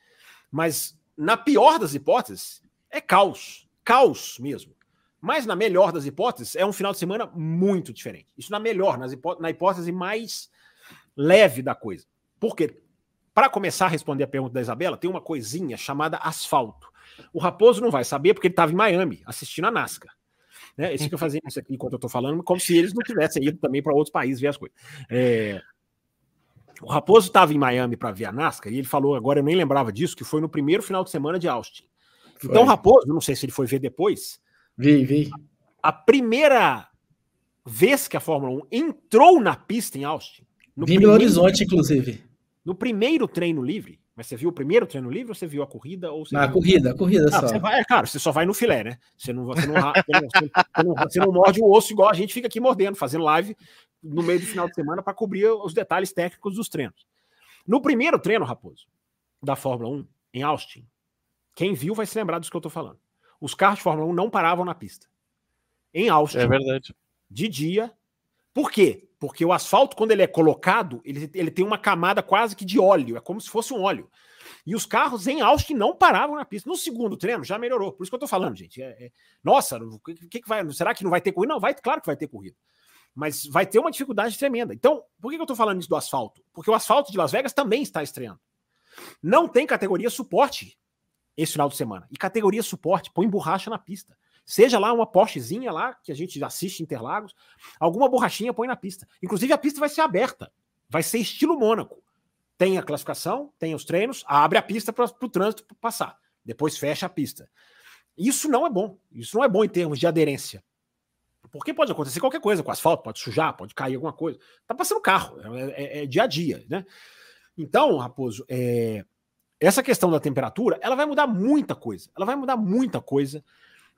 Mas na pior das hipóteses, é caos. Caos mesmo. Mas na melhor das hipóteses, é um final de semana muito diferente. Isso na melhor, nas hipó na hipótese mais leve da coisa. Por quê? Para começar a responder a pergunta da Isabela, tem uma coisinha chamada asfalto. O Raposo não vai saber porque ele estava em Miami assistindo a NASCAR. Né? Eles ficam fazendo isso aqui enquanto eu estou falando, como se eles não tivessem ido também para outros países ver as coisas. É... O Raposo estava em Miami para ver a NASCAR e ele falou, agora eu nem lembrava disso, que foi no primeiro final de semana de Austin. Foi. Então, Raposo, não sei se ele foi ver depois. Vi, vi. A primeira vez que a Fórmula 1 entrou na pista em Austin. No vi Belo Horizonte, inclusive. No primeiro treino livre, mas você viu o primeiro treino livre ou você viu a corrida? Ou a viu... corrida, a corrida ah, só. Você vai, é claro, você só vai no filé, né? Você não, você, não, você, não, você não morde o osso igual a gente fica aqui mordendo, fazendo live no meio do final de semana para cobrir os detalhes técnicos dos treinos. No primeiro treino, Raposo, da Fórmula 1, em Austin, quem viu vai se lembrar disso que eu estou falando. Os carros de Fórmula 1 não paravam na pista. Em Austin. É verdade. De dia. Por quê? Porque o asfalto, quando ele é colocado, ele, ele tem uma camada quase que de óleo. É como se fosse um óleo. E os carros em Austin não paravam na pista. No segundo treino já melhorou. Por isso que eu tô falando, gente. É, é... Nossa, o que, que vai. Será que não vai ter corrida? Não, vai, claro que vai ter corrida mas vai ter uma dificuldade tremenda. Então, por que eu estou falando isso do asfalto? Porque o asfalto de Las Vegas também está estreando. Não tem categoria suporte esse final de semana. E categoria suporte põe borracha na pista. Seja lá uma Porschezinha lá, que a gente assiste Interlagos, alguma borrachinha põe na pista. Inclusive a pista vai ser aberta. Vai ser estilo Mônaco. Tem a classificação, tem os treinos, abre a pista para o trânsito passar. Depois fecha a pista. Isso não é bom. Isso não é bom em termos de aderência. Porque pode acontecer qualquer coisa com asfalto, pode sujar, pode cair alguma coisa. Tá passando carro, é, é, é dia a dia, né? Então, Raposo, é, essa questão da temperatura, ela vai mudar muita coisa. Ela vai mudar muita coisa,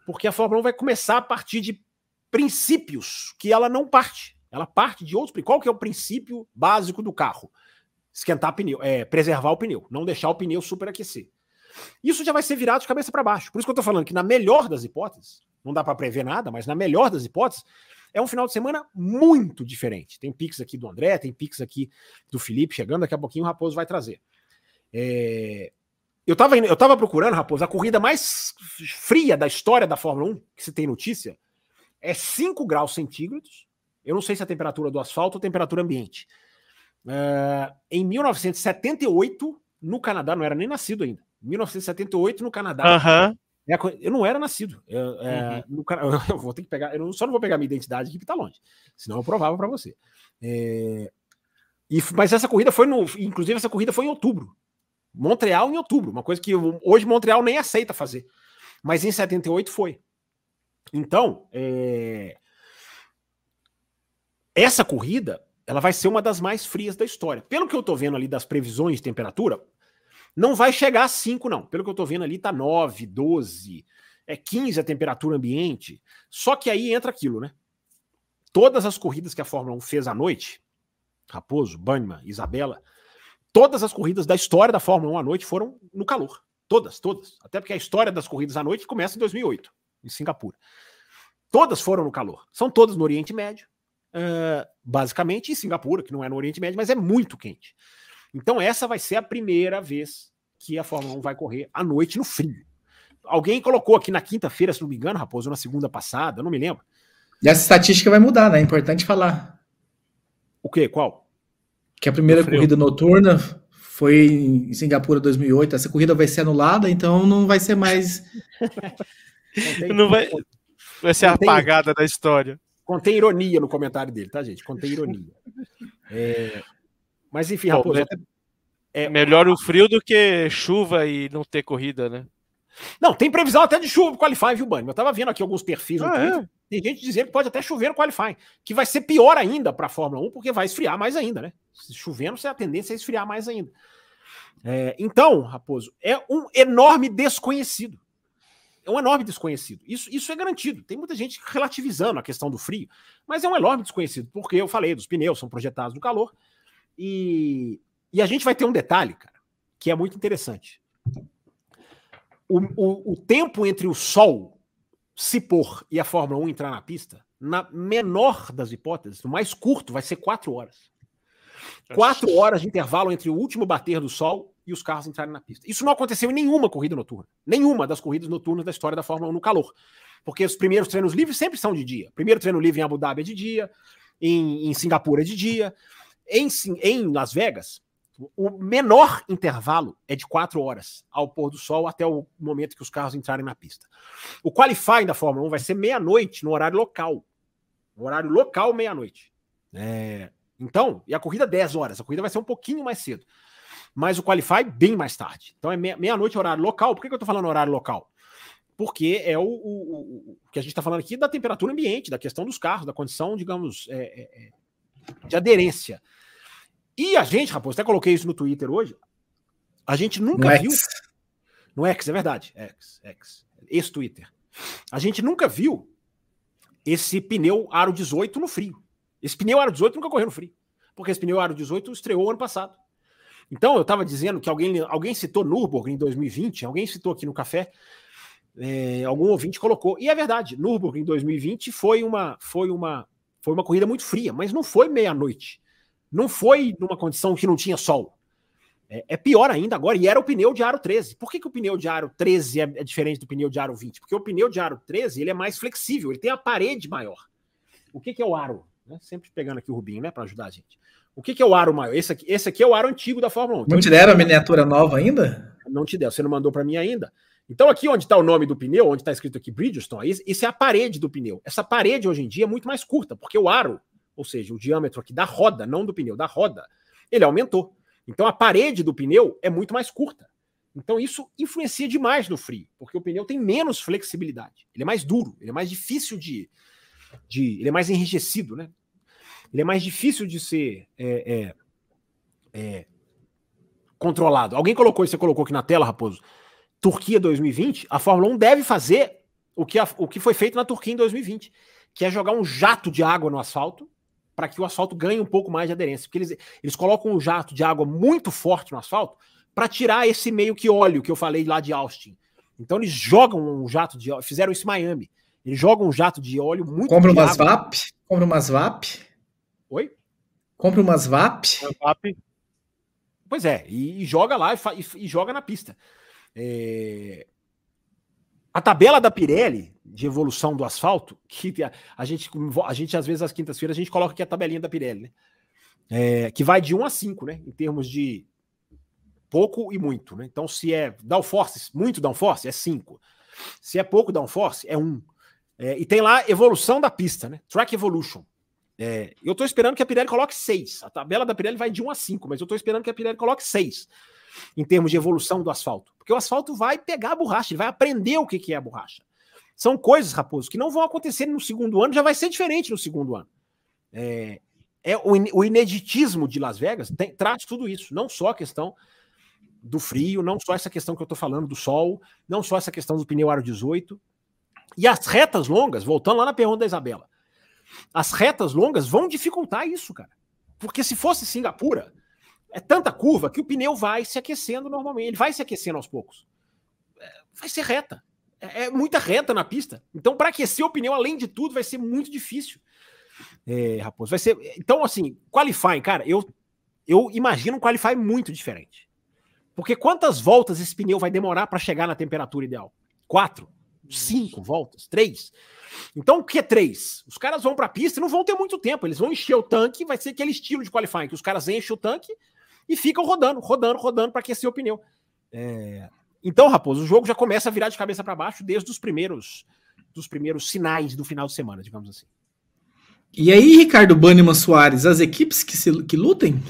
porque a Fórmula 1 vai começar a partir de princípios que ela não parte. Ela parte de outros. Qual que é o princípio básico do carro? Esquentar pneu, é, preservar o pneu, não deixar o pneu superaquecer. Isso já vai ser virado de cabeça para baixo. Por isso que eu estou falando que, na melhor das hipóteses, não dá para prever nada, mas na melhor das hipóteses, é um final de semana muito diferente. Tem Pix aqui do André, tem Pix aqui do Felipe chegando, daqui a pouquinho o Raposo vai trazer. É... Eu estava eu tava procurando, Raposo, a corrida mais fria da história da Fórmula 1, que se tem notícia, é 5 graus centígrados. Eu não sei se é a temperatura do asfalto ou temperatura ambiente. É... Em 1978, no Canadá, não era nem nascido ainda. 1978, no Canadá, uhum. É eu não era nascido. Eu, é, uhum. no, eu vou ter que pegar. Eu só não vou pegar minha identidade aqui que tá longe. Senão eu provava para você. É, e, mas essa corrida foi no. Inclusive, essa corrida foi em outubro. Montreal em outubro. Uma coisa que hoje Montreal nem aceita fazer. Mas em 78 foi. Então, é, essa corrida ela vai ser uma das mais frias da história. Pelo que eu tô vendo ali das previsões de temperatura, não vai chegar a 5, não. Pelo que eu estou vendo ali, tá 9, 12, é 15 a temperatura ambiente. Só que aí entra aquilo, né? Todas as corridas que a Fórmula 1 fez à noite, Raposo, Banniman, Isabela, todas as corridas da história da Fórmula 1 à noite foram no calor. Todas, todas. Até porque a história das corridas à noite começa em 2008, em Singapura. Todas foram no calor. São todas no Oriente Médio, uh, basicamente, em Singapura, que não é no Oriente Médio, mas é muito quente. Então, essa vai ser a primeira vez que a Fórmula 1 vai correr à noite no frio. Alguém colocou aqui na quinta-feira, se não me engano, Raposo, na segunda passada, eu não me lembro. E essa estatística vai mudar, né? É importante falar. O quê? Qual? Que a primeira corrida noturna foi em Singapura 2008. Essa corrida vai ser anulada, então não vai ser mais. não vai, vai ser contém, apagada da história. Contém ironia no comentário dele, tá, gente? Contém ironia. É, mas enfim, Bom, Raposo. Até... É melhor o frio do que chuva e não ter corrida, né? Não, tem previsão até de chuva no Qualify, viu, Bani? Eu tava vendo aqui alguns perfis no ah. É? Tem gente dizendo que pode até chover no Qualify, que vai ser pior ainda para a Fórmula 1, porque vai esfriar mais ainda, né? Se chovendo, a tendência é esfriar mais ainda. É, então, Raposo, é um enorme desconhecido. é um enorme desconhecido. Isso, isso é garantido. Tem muita gente relativizando a questão do frio, mas é um enorme desconhecido, porque eu falei dos pneus, são projetados no calor. E, e a gente vai ter um detalhe, cara, que é muito interessante. O, o, o tempo entre o sol se pôr e a Fórmula 1 entrar na pista, na menor das hipóteses, o mais curto, vai ser quatro horas. Quatro horas de intervalo entre o último bater do sol e os carros entrarem na pista. Isso não aconteceu em nenhuma corrida noturna. Nenhuma das corridas noturnas da história da Fórmula 1 no calor. Porque os primeiros treinos livres sempre são de dia. Primeiro treino livre em Abu Dhabi é de dia, em, em Singapura é de dia. Em, em Las Vegas, o menor intervalo é de quatro horas ao pôr do sol até o momento que os carros entrarem na pista. O qualifying da Fórmula 1 vai ser meia-noite no horário local. No horário local, meia-noite. É, então, e a corrida 10 horas. A corrida vai ser um pouquinho mais cedo mas o Qualify bem mais tarde. Então é meia-noite horário local. Por que, que eu estou falando horário local? Porque é o, o, o que a gente está falando aqui da temperatura ambiente, da questão dos carros, da condição, digamos, é, é, é, de aderência. E a gente, Raposo, até coloquei isso no Twitter hoje, a gente nunca no viu. X. No X, é verdade. X, X. Esse Twitter. A gente nunca viu esse pneu Aro 18 no frio. Esse pneu Aro 18 nunca correu no frio. Porque esse pneu Aro 18 estreou ano passado. Então, eu estava dizendo que alguém, alguém citou Nürburgring em 2020, alguém citou aqui no café, é, algum ouvinte colocou. E é verdade, Nürburgring em 2020 foi uma, foi, uma, foi uma corrida muito fria, mas não foi meia-noite. Não foi numa condição que não tinha sol. É, é, pior ainda agora, e era o pneu de aro 13. Por que, que o pneu de aro 13 é, é, diferente do pneu de aro 20? Porque o pneu de aro 13 ele é mais flexível, ele tem a parede maior. O que, que é o aro? Né? Sempre pegando aqui o Rubinho, né, para ajudar a gente. O que, que é o aro maior? Esse aqui, esse aqui é o aro antigo da Fórmula 1. Não te deram a miniatura nova ainda? Não te deram, você não mandou para mim ainda. Então, aqui onde está o nome do pneu, onde está escrito aqui Bridgestone, isso é a parede do pneu. Essa parede hoje em dia é muito mais curta, porque o aro, ou seja, o diâmetro aqui da roda, não do pneu, da roda, ele aumentou. Então a parede do pneu é muito mais curta. Então isso influencia demais no frio, porque o pneu tem menos flexibilidade. Ele é mais duro, ele é mais difícil de. de ele é mais enrijecido, né? ele é mais difícil de ser é, é, é, controlado. Alguém colocou, você colocou aqui na tela, Raposo, Turquia 2020, a Fórmula 1 deve fazer o que, a, o que foi feito na Turquia em 2020, que é jogar um jato de água no asfalto para que o asfalto ganhe um pouco mais de aderência. Porque eles, eles colocam um jato de água muito forte no asfalto para tirar esse meio que óleo que eu falei lá de Austin. Então eles jogam um jato de óleo, fizeram isso em Miami. Eles jogam um jato de óleo muito Compra umas VAP, compra umas VAP Oi? Compre umas VAP. VAP. Pois é, e, e joga lá e, e, joga na pista. É... A tabela da Pirelli de evolução do asfalto, que a, a gente, a gente às vezes às quintas-feiras a gente coloca aqui a tabelinha da Pirelli, né? É, que vai de 1 a 5, né? Em termos de pouco e muito, né? Então, se é downforce, muito downforce, é 5. Se é pouco downforce, é 1. É, e tem lá evolução da pista, né? Track Evolution. É, eu estou esperando que a Pirelli coloque 6. A tabela da Pirelli vai de 1 a 5, mas eu estou esperando que a Pirelli coloque 6 em termos de evolução do asfalto. Porque o asfalto vai pegar a borracha, ele vai aprender o que, que é a borracha. São coisas, Raposo, que não vão acontecer no segundo ano, já vai ser diferente no segundo ano. É, é o, o ineditismo de Las Vegas tem, traz tudo isso, não só a questão do frio, não só essa questão que eu estou falando do sol, não só essa questão do pneu aro 18. E as retas longas, voltando lá na pergunta da Isabela, as retas longas vão dificultar isso, cara. Porque se fosse Singapura, é tanta curva que o pneu vai se aquecendo normalmente. Ele vai se aquecendo aos poucos. É, vai ser reta. É, é muita reta na pista. Então, para aquecer o pneu, além de tudo, vai ser muito difícil. É, Raposo, vai ser. Então, assim, qualifying, cara, eu, eu imagino um qualify muito diferente. Porque quantas voltas esse pneu vai demorar para chegar na temperatura ideal? Quatro? Cinco voltas? Três? Então, o que é três? Os caras vão para a pista e não vão ter muito tempo. Eles vão encher o tanque, vai ser aquele estilo de qualifying, que os caras enchem o tanque e ficam rodando, rodando, rodando para aquecer o pneu. É... Então, Raposo, o jogo já começa a virar de cabeça para baixo desde os primeiros, dos primeiros sinais do final de semana, digamos assim. E aí, Ricardo Banniman Soares, as equipes que, se, que lutem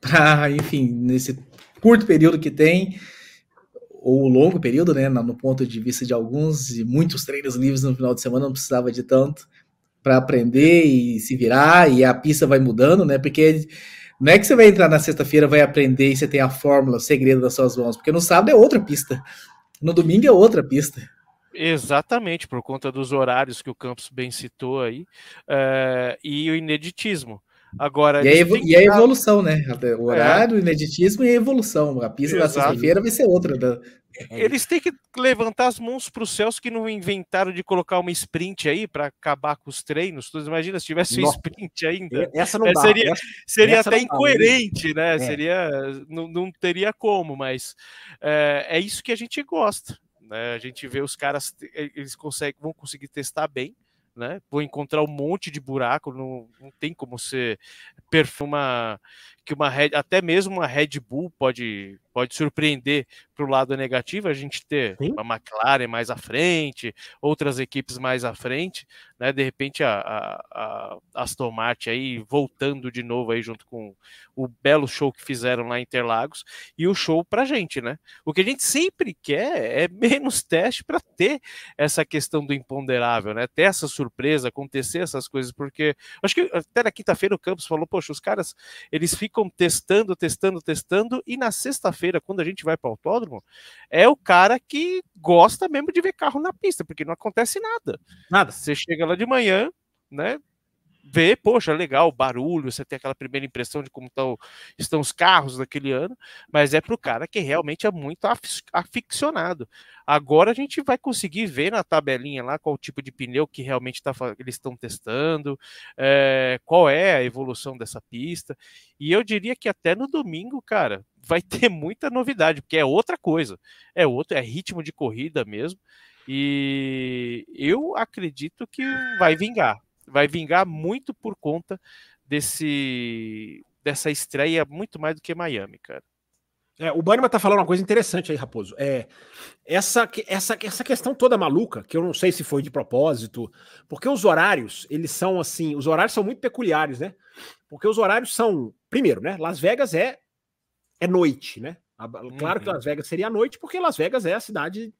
para, enfim, nesse curto período que tem, ou longo período, né, no ponto de vista de alguns, e muitos treinos livres no final de semana não precisava de tanto para aprender e se virar, e a pista vai mudando, né, porque não é que você vai entrar na sexta-feira, vai aprender e você tem a fórmula, o segredo das suas mãos, porque no sábado é outra pista, no domingo é outra pista. Exatamente, por conta dos horários que o Campos bem citou aí, é, e o ineditismo. Agora, e, a, evo e a evolução, né? O horário, é. o ineditismo e a evolução. A pista Exato. da sexta-feira vai ser outra. Da... Eles têm que levantar as mãos para os céus que não inventaram de colocar uma sprint aí para acabar com os treinos. Tu imagina se tivesse um sprint ainda. Essa não é, dá. Seria, essa, seria essa até incoerente, dá, né? É. Seria, não, não teria como, mas é, é isso que a gente gosta. Né? A gente vê os caras, eles conseguem, vão conseguir testar bem né? Vou encontrar um monte de buraco, não, não tem como ser uma que uma Red, até mesmo uma Red Bull pode pode surpreender para o lado negativo, a gente ter Sim. uma McLaren mais à frente, outras equipes mais à frente, né? De repente a, a, a Aston Martin aí voltando de novo aí junto com o belo show que fizeram lá em Interlagos e o show para gente, né? O que a gente sempre quer é menos teste para ter essa questão do imponderável, né? Ter essa surpresa, acontecer essas coisas, porque acho que até na quinta-feira o Campos falou, poxa, os caras eles ficam testando, testando, testando e na sexta-feira quando a gente vai para o autódromo é o cara que gosta mesmo de ver carro na pista, porque não acontece nada. Nada. Você chega lá de manhã, né? Vê, poxa, legal, barulho, você tem aquela primeira impressão de como tão, estão os carros daquele ano, mas é para o cara que realmente é muito aficionado. Agora a gente vai conseguir ver na tabelinha lá qual tipo de pneu que realmente tá, eles estão testando, é, qual é a evolução dessa pista. E eu diria que até no domingo, cara, vai ter muita novidade, porque é outra coisa. É outro, é ritmo de corrida mesmo. E eu acredito que vai vingar. Vai vingar muito por conta desse dessa estreia muito mais do que Miami, cara. É, o Bannerman tá falando uma coisa interessante aí, Raposo. É, essa, essa, essa questão toda maluca, que eu não sei se foi de propósito, porque os horários, eles são assim, os horários são muito peculiares, né? Porque os horários são, primeiro, né? Las Vegas é, é noite, né? Claro uhum. que Las Vegas seria noite, porque Las Vegas é a cidade de,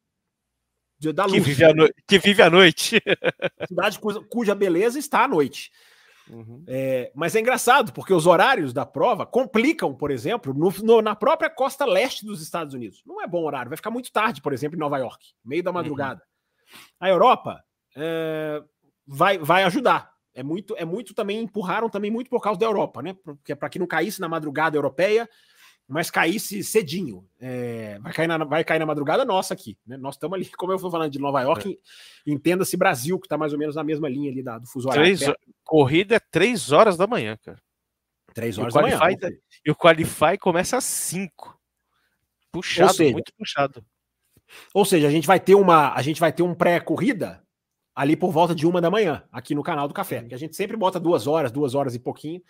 da luz. Que vive, no... que vive à noite. cidade cuja, cuja beleza está à noite. Uhum. É, mas é engraçado, porque os horários da prova complicam, por exemplo, no, no, na própria costa leste dos Estados Unidos. Não é bom horário, vai ficar muito tarde, por exemplo, em Nova York, meio da uhum. madrugada. Uhum. A Europa é, vai, vai ajudar. É muito, é muito também, empurraram também muito por causa da Europa, né? Porque para que não caísse na madrugada europeia, mas caísse cedinho. É, vai, cair na, vai cair na madrugada nossa aqui. Né? Nós estamos ali, como eu fui falando de Nova York, é. entenda-se Brasil, que está mais ou menos na mesma linha ali da, do fuso horário. Três, corrida é três horas da manhã, cara. Três horas da manhã. E o Qualify começa às cinco. Puxado, seja, muito puxado. Ou seja, a gente vai ter uma, a gente vai ter um pré-corrida ali por volta de uma da manhã, aqui no canal do Café. Que a gente sempre bota duas horas, duas horas e pouquinho.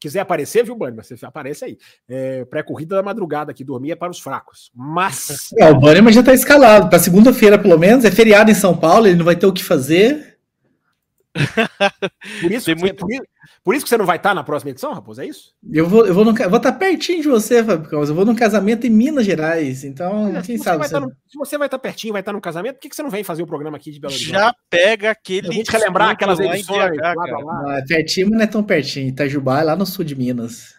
Quiser aparecer, viu, Bunny? Você aparece aí. É, Pré-corrida da madrugada, que dormir é para os fracos. Mas. É, o Bunny já está escalado. Para segunda-feira, pelo menos. É feriado em São Paulo, ele não vai ter o que fazer. Por, isso, muito... por, por, isso que você não vai estar na próxima edição, Raposo, é isso? Eu vou, eu vou, no, vou estar pertinho de você, Fábio Eu vou num casamento em Minas Gerais, então é, quem sabe. Você... No, se você vai estar pertinho, vai estar no casamento, por que, que você não vem fazer o programa aqui de Belo Horizonte? Já pega aquele. A gente relembrar aquelas edições. Lá, lá, lá. Não, é pertinho, mas não é tão pertinho. Itajubá é lá no sul de Minas.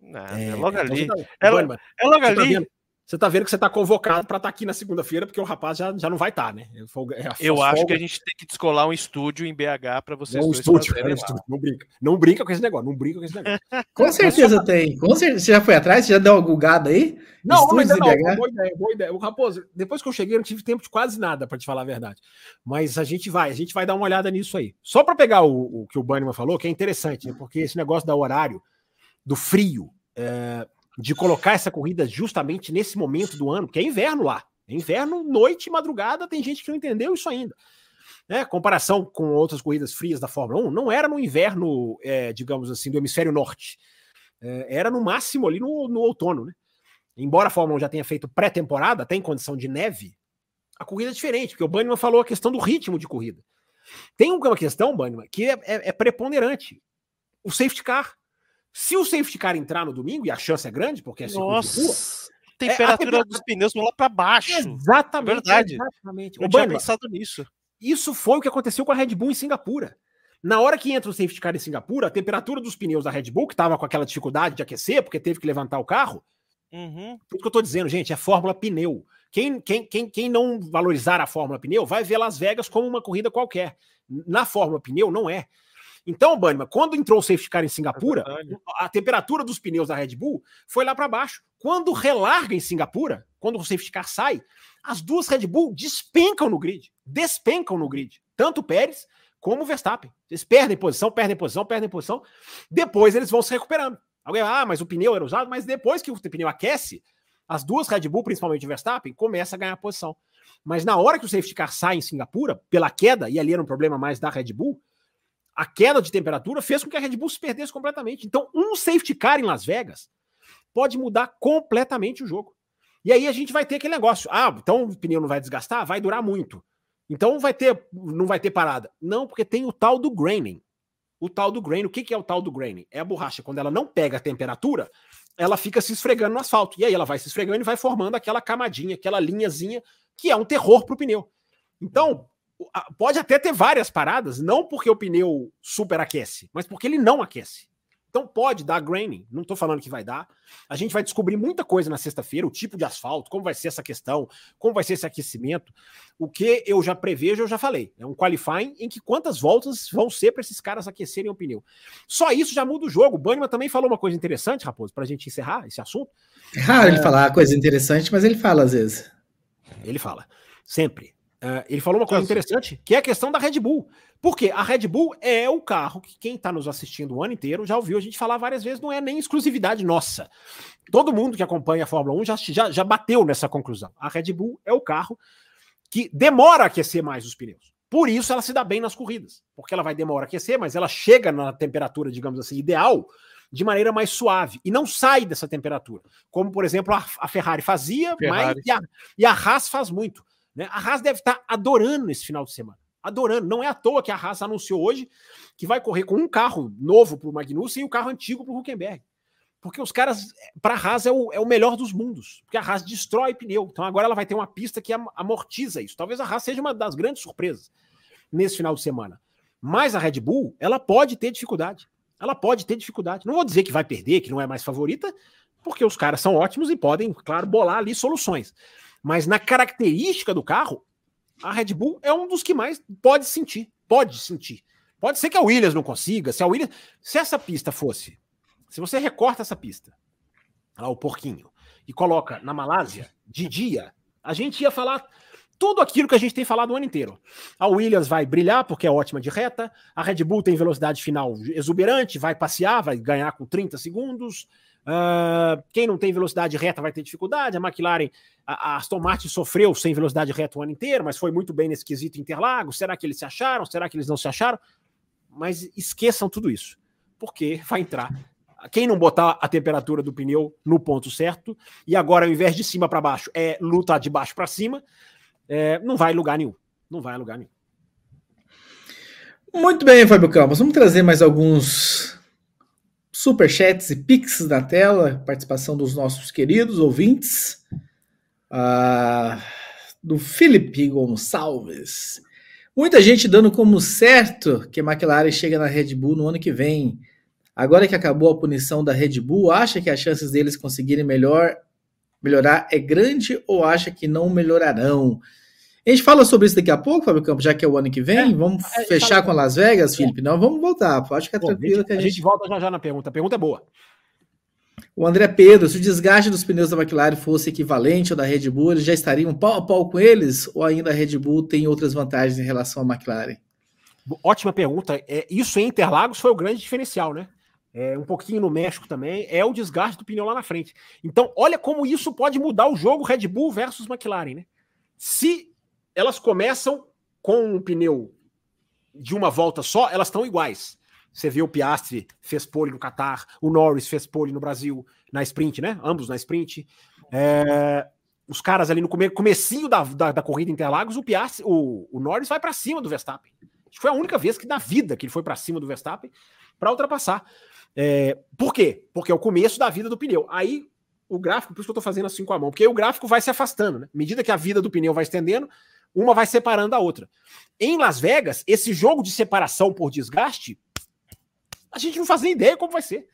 Não, é, é logo ali. Então, é, é, logo tá ali. Você tá vendo que você tá convocado para estar tá aqui na segunda-feira, porque o rapaz já, já não vai estar, tá, né? É eu acho folga. que a gente tem que descolar um estúdio em BH para vocês. Não, um estúdio, é um estúdio, não brinca. Não brinca com esse negócio, não brinca com esse negócio. com certeza só... tem. Com certeza. Você já foi atrás? Você já deu uma gulgada aí? Não, mas não, não boa ideia, boa ideia. O Raposo, depois que eu cheguei, eu não tive tempo de quase nada, para te falar a verdade. Mas a gente vai, a gente vai dar uma olhada nisso aí. Só para pegar o, o, que o Bannerman falou, que é interessante, né? porque esse negócio da horário, do frio, é, de colocar essa corrida justamente nesse momento do ano, que é inverno lá. É inverno, noite, madrugada, tem gente que não entendeu isso ainda. Né? Comparação com outras corridas frias da Fórmula 1, não era no inverno, é, digamos assim, do hemisfério norte. É, era no máximo ali no, no outono, né? Embora a Fórmula 1 já tenha feito pré-temporada, até em condição de neve, a corrida é diferente, porque o Banniman falou a questão do ritmo de corrida. Tem uma questão, Banniman, que é, é, é preponderante. O safety car. Se o safety car entrar no domingo, e a chance é grande, porque é Nossa, rua, temperatura é, dos pneus lá para baixo. Exatamente. É verdade. Exatamente. Eu tinha pensado nisso. Isso foi o que aconteceu com a Red Bull em Singapura. Na hora que entra o safety car em Singapura, a temperatura dos pneus da Red Bull, que estava com aquela dificuldade de aquecer, porque teve que levantar o carro. Uhum. Tudo que eu estou dizendo, gente, é fórmula pneu. Quem, quem, quem, quem não valorizar a Fórmula Pneu vai ver Las Vegas como uma corrida qualquer. Na Fórmula Pneu, não é. Então, Banima, quando entrou o safety car em Singapura, é a temperatura dos pneus da Red Bull foi lá para baixo. Quando relarga em Singapura, quando o safety car sai, as duas Red Bull despencam no grid, despencam no grid. Tanto o Pérez como o Verstappen. Eles perdem posição, perdem posição, perdem posição. Depois eles vão se recuperando. Alguém, ah, mas o pneu era usado, mas depois que o pneu aquece, as duas Red Bull, principalmente o Verstappen, começa a ganhar posição. Mas na hora que o safety car sai em Singapura, pela queda, e ali era um problema mais da Red Bull, a queda de temperatura fez com que a Red Bull se perdesse completamente. Então, um safety car em Las Vegas pode mudar completamente o jogo. E aí a gente vai ter aquele negócio. Ah, então o pneu não vai desgastar? Vai durar muito. Então vai ter, não vai ter parada. Não, porque tem o tal do graining. O tal do graining. O que, que é o tal do graining? É a borracha. Quando ela não pega a temperatura, ela fica se esfregando no asfalto. E aí ela vai se esfregando e vai formando aquela camadinha, aquela linhazinha, que é um terror para o pneu. Então, pode até ter várias paradas, não porque o pneu superaquece, mas porque ele não aquece. Então pode dar graining, não estou falando que vai dar. A gente vai descobrir muita coisa na sexta-feira, o tipo de asfalto, como vai ser essa questão, como vai ser esse aquecimento. O que eu já prevejo, eu já falei. É um qualifying em que quantas voltas vão ser para esses caras aquecerem o pneu. Só isso já muda o jogo. O Banniman também falou uma coisa interessante, Raposo, para a gente encerrar esse assunto. É raro ele falar coisa interessante, mas ele fala às vezes. Ele fala, sempre. Uh, ele falou uma coisa interessante, que é a questão da Red Bull. Porque a Red Bull é o carro que quem está nos assistindo o ano inteiro já ouviu a gente falar várias vezes, não é nem exclusividade nossa. Todo mundo que acompanha a Fórmula 1 já, já, já bateu nessa conclusão. A Red Bull é o carro que demora a aquecer mais os pneus. Por isso ela se dá bem nas corridas, porque ela vai demorar a aquecer, mas ela chega na temperatura, digamos assim, ideal, de maneira mais suave e não sai dessa temperatura. Como, por exemplo, a, a Ferrari fazia, Ferrari. Mas, e, a, e a Haas faz muito. Né? A Haas deve estar adorando esse final de semana. Adorando. Não é à toa que a Haas anunciou hoje que vai correr com um carro novo para o Magnussen e o um carro antigo para o Huckenberg. Porque os caras, para a Haas, é o, é o melhor dos mundos. Porque a Haas destrói pneu. Então agora ela vai ter uma pista que amortiza isso. Talvez a Haas seja uma das grandes surpresas nesse final de semana. Mas a Red Bull, ela pode ter dificuldade. Ela pode ter dificuldade. Não vou dizer que vai perder, que não é mais favorita, porque os caras são ótimos e podem, claro, bolar ali soluções. Mas na característica do carro, a Red Bull é um dos que mais pode sentir. Pode sentir. Pode ser que a Williams não consiga. Se a Williams. Se essa pista fosse. Se você recorta essa pista, lá o porquinho, e coloca na Malásia, de dia, a gente ia falar tudo aquilo que a gente tem falado o ano inteiro. A Williams vai brilhar porque é ótima de reta, a Red Bull tem velocidade final exuberante, vai passear, vai ganhar com 30 segundos, Uh, quem não tem velocidade reta vai ter dificuldade. A McLaren, a, Aston Martin sofreu sem velocidade reta o ano inteiro, mas foi muito bem nesse quesito Interlagos. Será que eles se acharam? Será que eles não se acharam? Mas esqueçam tudo isso, porque vai entrar. Quem não botar a temperatura do pneu no ponto certo, e agora ao invés de cima para baixo é lutar de baixo para cima, é, não vai lugar nenhum. Não vai lugar nenhum. Muito bem, Fábio Campos. Vamos trazer mais alguns superchats e pix na tela, participação dos nossos queridos ouvintes. Uh, do Felipe Gonçalves. Muita gente dando como certo que McLaren chega na Red Bull no ano que vem. Agora que acabou a punição da Red Bull, acha que as chances deles conseguirem melhor melhorar é grande ou acha que não melhorarão? A gente fala sobre isso daqui a pouco, Fábio Campos, já que é o ano que vem. É, vamos fechar fala... com Las Vegas, é. Felipe? Não, vamos voltar. Acho que é Bom, tranquilo. A gente, que a, gente... a gente volta já já na pergunta. A pergunta é boa. O André Pedro, se o desgaste dos pneus da McLaren fosse equivalente ao da Red Bull, eles já estariam pau a pau com eles? Ou ainda a Red Bull tem outras vantagens em relação à McLaren? Ótima pergunta. É, isso em Interlagos foi o grande diferencial, né? É, um pouquinho no México também, é o desgaste do pneu lá na frente. Então, olha como isso pode mudar o jogo Red Bull versus McLaren, né? Se elas começam com um pneu de uma volta só, elas estão iguais. Você vê o Piastri fez pole no Qatar, o Norris fez pole no Brasil, na sprint, né? Ambos na sprint. É, os caras ali no come, comecinho da, da, da, corrida Interlagos, o Piastri, o, o Norris vai para cima do Verstappen. Foi a única vez que na vida que ele foi para cima do Verstappen para ultrapassar. É, por quê? Porque é o começo da vida do pneu. Aí o gráfico, por isso que eu estou fazendo assim com a mão, porque o gráfico vai se afastando, né? À medida que a vida do pneu vai estendendo, uma vai separando a outra. Em Las Vegas, esse jogo de separação por desgaste, a gente não faz nem ideia como vai ser.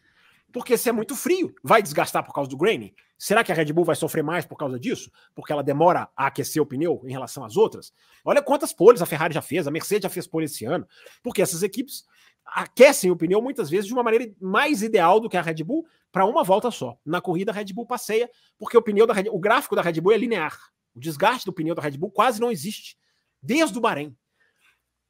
Porque se é muito frio, vai desgastar por causa do graining? Será que a Red Bull vai sofrer mais por causa disso? Porque ela demora a aquecer o pneu em relação às outras? Olha quantas poles a Ferrari já fez, a Mercedes já fez pole esse ano. Porque essas equipes aquecem o pneu muitas vezes de uma maneira mais ideal do que a Red Bull para uma volta só. Na corrida a Red Bull passeia porque o pneu da Red, o gráfico da Red Bull é linear. O desgaste do pneu da Red Bull quase não existe desde o Bahrein.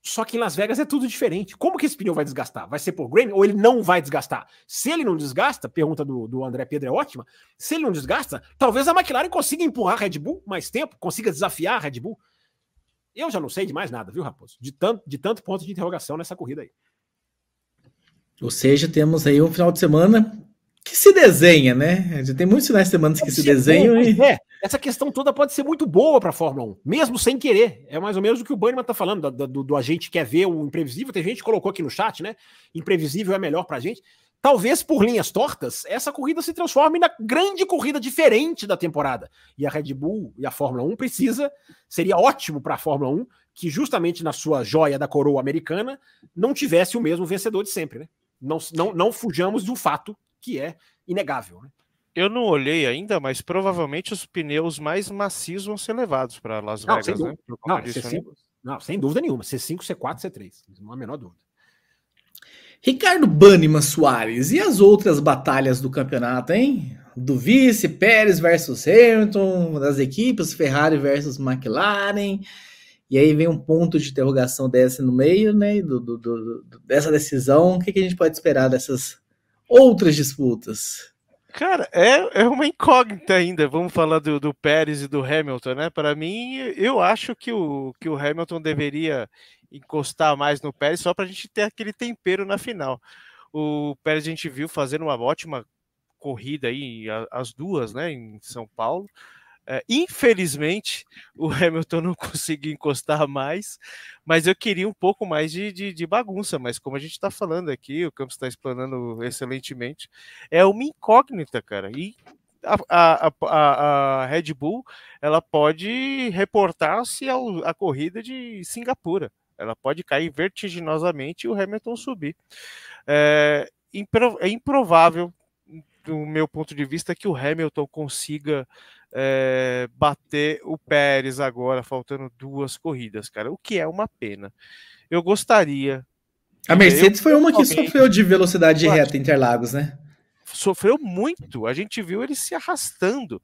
Só que em Las Vegas é tudo diferente. Como que esse pneu vai desgastar? Vai ser por grain ou ele não vai desgastar? Se ele não desgasta, pergunta do, do André Pedro é ótima. Se ele não desgasta, talvez a McLaren consiga empurrar a Red Bull mais tempo, consiga desafiar a Red Bull. Eu já não sei de mais nada, viu, Raposo? De tanto, de tanto ponto de interrogação nessa corrida aí. Ou seja, temos aí um final de semana que se desenha, né? Já tem muitos finais de semana que se desenham e... É, essa questão toda pode ser muito boa para a Fórmula 1, mesmo sem querer. É mais ou menos o que o Bannerman está falando, do, do, do, a gente quer ver o imprevisível. Tem gente que colocou aqui no chat, né? Imprevisível é melhor para a gente. Talvez por linhas tortas, essa corrida se transforme na grande corrida diferente da temporada. E a Red Bull e a Fórmula 1 precisa, seria ótimo para a Fórmula 1 que justamente na sua joia da coroa americana não tivesse o mesmo vencedor de sempre, né? Não, não, não fujamos do fato que é inegável. Né? Eu não olhei ainda, mas provavelmente os pneus mais macios vão ser levados para Las Vegas, não, né? Não, C5, né? não, sem dúvida nenhuma. C5, C4, C3. Não há a menor dúvida. Ricardo Banniman Soares, e as outras batalhas do campeonato, hein? Do vice, Pérez versus Hamilton, das equipes, Ferrari versus McLaren. E aí vem um ponto de interrogação dessa no meio, né? Do, do, do dessa decisão. O que, que, a gente pode esperar dessas outras disputas? Cara, é, é uma incógnita ainda. Vamos falar do, do Pérez e do Hamilton, né? Para mim, eu acho que o, que o Hamilton deveria encostar mais no Pérez só para a gente ter aquele tempero na final. O Pérez a gente viu fazendo uma ótima corrida aí, as duas, né, em São Paulo. É, infelizmente, o Hamilton não conseguiu encostar mais, mas eu queria um pouco mais de, de, de bagunça. Mas como a gente está falando aqui, o Campos está explanando excelentemente, é uma incógnita, cara. E a, a, a, a Red Bull ela pode reportar-se a corrida de Singapura. Ela pode cair vertiginosamente e o Hamilton subir. É, é improvável, do meu ponto de vista, que o Hamilton consiga é, bater o Pérez agora, faltando duas corridas, cara, o que é uma pena. Eu gostaria. A Mercedes foi uma que sofreu de velocidade de reta Interlagos, né? Sofreu muito. A gente viu ele se arrastando.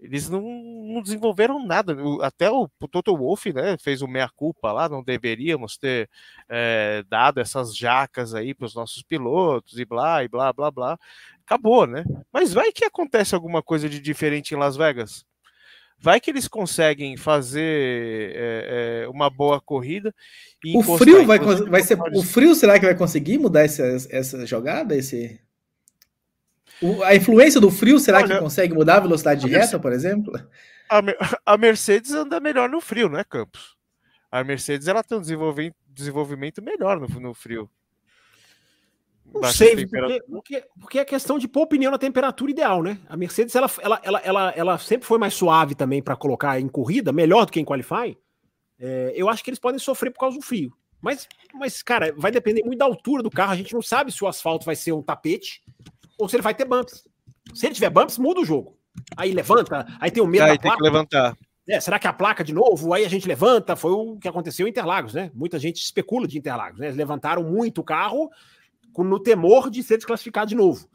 Eles não, não desenvolveram nada. Até o, o Toto Wolff né, fez o meia-culpa lá, não deveríamos ter é, dado essas jacas aí para os nossos pilotos e blá, e blá, blá, blá acabou, né? Mas vai que acontece alguma coisa de diferente em Las Vegas. Vai que eles conseguem fazer é, é, uma boa corrida. o frio vai, vai ser. O frio será que vai conseguir mudar essa, essa jogada? Esse... O, a influência do frio será Olha, que consegue mudar a velocidade de reta, por exemplo? A, a Mercedes anda melhor no frio, né, Campos? A Mercedes ela tem um desenvolvimento, desenvolvimento melhor no, no frio. Não sei, porque, porque, porque, é questão de pôr pneu na temperatura ideal, né? A Mercedes, ela, ela, ela, ela, ela sempre foi mais suave também para colocar em corrida, melhor do que em qualify. É, eu acho que eles podem sofrer por causa do frio. Mas, mas, cara, vai depender muito da altura do carro. A gente não sabe se o asfalto vai ser um tapete ou se ele vai ter bumps. Se ele tiver bumps, muda o jogo. Aí levanta, aí tem o medo aí da placa. Tem que levantar. É, será que a placa de novo? Aí a gente levanta. Foi o que aconteceu em Interlagos, né? Muita gente especula de Interlagos, né? Eles levantaram muito o carro no temor de ser desclassificado de novo.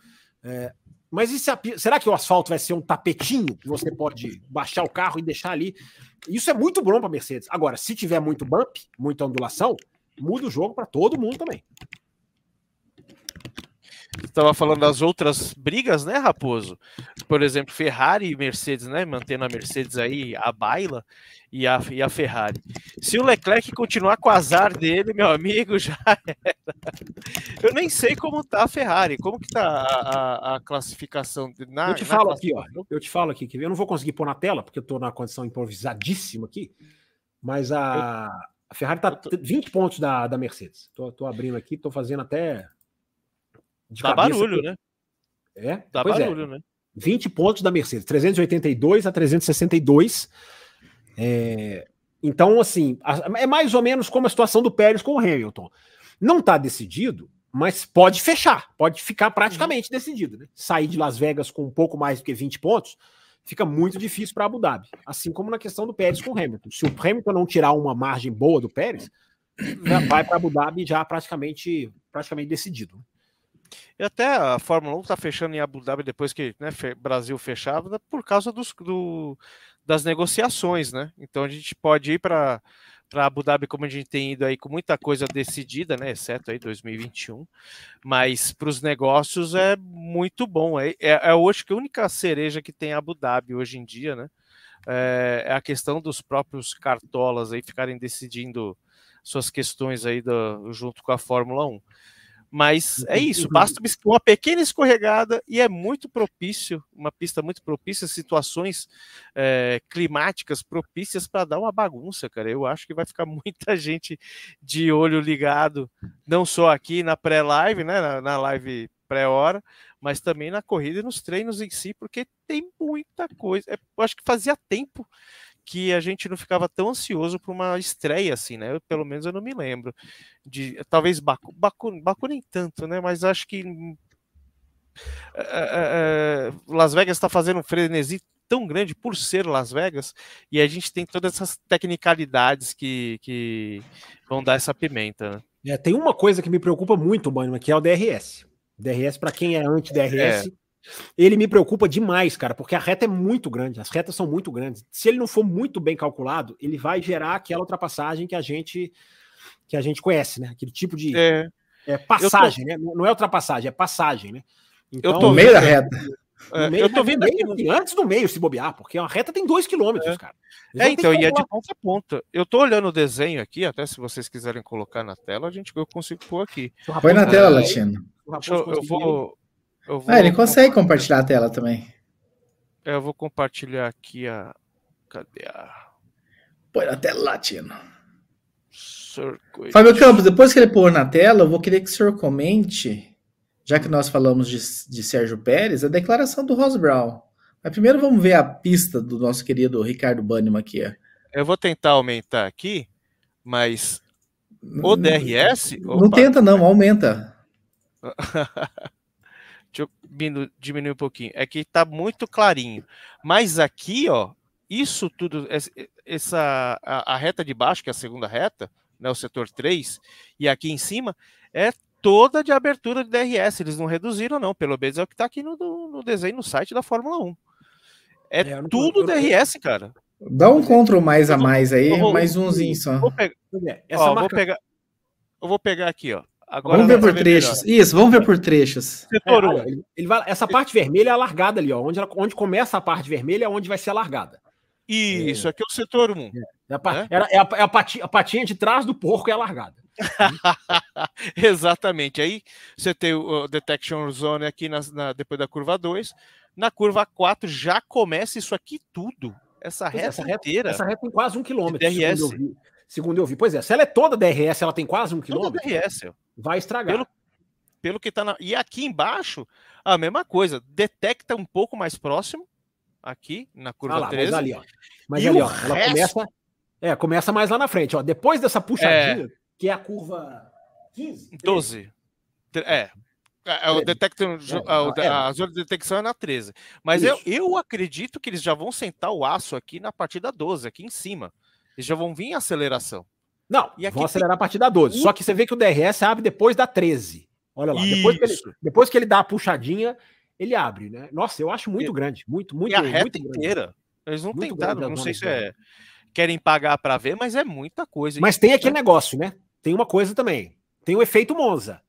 É, mas a, será que o asfalto vai ser um tapetinho que você pode baixar o carro e deixar ali? Isso é muito bom para Mercedes. Agora, se tiver muito bump, muita ondulação, muda o jogo para todo mundo também estava falando das outras brigas, né, Raposo? Por exemplo, Ferrari e Mercedes, né? Mantendo a Mercedes aí a baila e a, e a Ferrari. Se o Leclerc continuar com o azar dele, meu amigo, já era. Eu nem sei como tá a Ferrari, como que tá a, a, a classificação. Na, eu te falo aqui, ó. Eu te falo aqui, que eu não vou conseguir pôr na tela, porque eu tô na condição improvisadíssima aqui, mas a, a Ferrari tá 20 pontos da, da Mercedes. Tô, tô abrindo aqui, tô fazendo até Dá barulho, né? É? Dá pois é. barulho, é. né? 20 pontos da Mercedes, 382 a 362. É... Então, assim, é mais ou menos como a situação do Pérez com o Hamilton. Não está decidido, mas pode fechar, pode ficar praticamente uhum. decidido. Né? Sair de Las Vegas com um pouco mais do que 20 pontos fica muito difícil para Abu Dhabi. Assim como na questão do Pérez com o Hamilton. Se o Hamilton não tirar uma margem boa do Pérez, vai para Abu Dhabi já praticamente, praticamente decidido. E até a Fórmula 1 está fechando em Abu Dhabi depois que né, Brasil fechava por causa dos, do, das negociações, né? Então a gente pode ir para para Abu Dhabi, como a gente tem ido aí com muita coisa decidida, né? Exceto aí 2021, mas para os negócios é muito bom. É, é, é hoje que a única cereja que tem Abu Dhabi hoje em dia, né? É, é a questão dos próprios cartolas aí ficarem decidindo suas questões aí do, junto com a Fórmula 1. Mas é isso, basta uma pequena escorregada e é muito propício, uma pista muito propícia, situações é, climáticas propícias para dar uma bagunça, cara. Eu acho que vai ficar muita gente de olho ligado, não só aqui na pré-live, né, na, na live pré-hora, mas também na corrida e nos treinos em si, porque tem muita coisa. É, eu acho que fazia tempo que a gente não ficava tão ansioso para uma estreia assim, né? Eu, pelo menos eu não me lembro. De, talvez Baku, Baku, Baku nem tanto, né? Mas acho que é, é, Las Vegas está fazendo um frenesi tão grande por ser Las Vegas e a gente tem todas essas tecnicalidades que, que vão dar essa pimenta. Né? É, tem uma coisa que me preocupa muito, Mano, que é o DRS. DRS, para quem é anti-DRS, é. Ele me preocupa demais, cara, porque a reta é muito grande, as retas são muito grandes. Se ele não for muito bem calculado, ele vai gerar aquela ultrapassagem que a gente que a gente conhece, né? Aquele tipo de é. É, passagem, tô... né? Não é ultrapassagem, é passagem, né? Então, eu tô no meio da reta. É, meio, eu tô vendo aqui no... antes do meio se bobear, porque a reta tem dois quilômetros, é. cara. é, então, e é de ponta a ponta. Eu tô olhando o desenho aqui, até se vocês quiserem colocar na tela, a gente eu consigo pôr aqui. Põe na tela, Latino. Eu, eu vou Vou... Ah, ele consegue compartilhar a tela também. É, eu vou compartilhar aqui a. Cadê a. Põe na tela, Latino. Circuit. Fábio Campos, depois que ele pôr na tela, eu vou querer que o senhor comente, já que nós falamos de, de Sérgio Pérez, a declaração do Ross Brown. Mas primeiro vamos ver a pista do nosso querido Ricardo Banniman aqui. Eu vou tentar aumentar aqui, mas o DRS. Não, não tenta, não, aumenta. Diminuir um pouquinho. É que tá muito clarinho. Mas aqui, ó, isso tudo, essa a, a, reta de baixo, que é a segunda reta, né, o setor 3, e aqui em cima, é toda de abertura de DRS. Eles não reduziram, não. Pelo menos é o que tá aqui no, no desenho no site da Fórmula 1. É, é tudo DRS, cara. Dá um Ctrl mais a mais aí, vou, mais umzinho só. Vou pegar, Essa ó, marca... vou pegar, eu vou pegar aqui, ó. Agora vamos ver por trechos. Melhor. Isso, vamos ver por trechos. Setor 1. É, ele, vai, essa parte vermelha é a largada ali, ó. Onde, ela, onde começa a parte vermelha é onde vai ser a largada. Isso, é. aqui é o setor 1. É, é, a, é? é a, é a, patinha, a patinha de trás do porco é a largada. Exatamente. Aí você tem o Detection Zone aqui na, na, depois da curva 2. Na curva 4 já começa isso aqui tudo. Essa reta, essa reta inteira. Essa reta tem quase um quilômetro. DRS. Segundo eu, vi. Pois é, se ela é toda DRS, ela tem quase um quilômetro. Toda DRS vai estragar. Pelo, pelo que tá na. E aqui embaixo, a mesma coisa. Detecta um pouco mais próximo. Aqui, na curva ah lá, 13. Mas ali, ó. Mas e ali, ó. Ela resto... começa. É, começa mais lá na frente, ó. Depois dessa puxadinha, é... que é a curva 15. 12. É. É, o detector, é, a, a, zona de detecção é na 13. Mas eu, eu acredito que eles já vão sentar o aço aqui na partida 12, aqui em cima. Eles já vão vir em aceleração. Não, e vão acelerar tem... a partir da 12. Só que você vê que o DRS abre depois da 13. Olha lá, depois que, ele, depois que, ele, dá a puxadinha, ele abre, né? Nossa, eu acho muito e, grande, muito, muito, e a reta inteira. Eles não muito tentaram, não sei se é querem pagar para ver, mas é muita coisa. Mas tem aquele negócio, né? Tem uma coisa também. Tem o efeito Monza,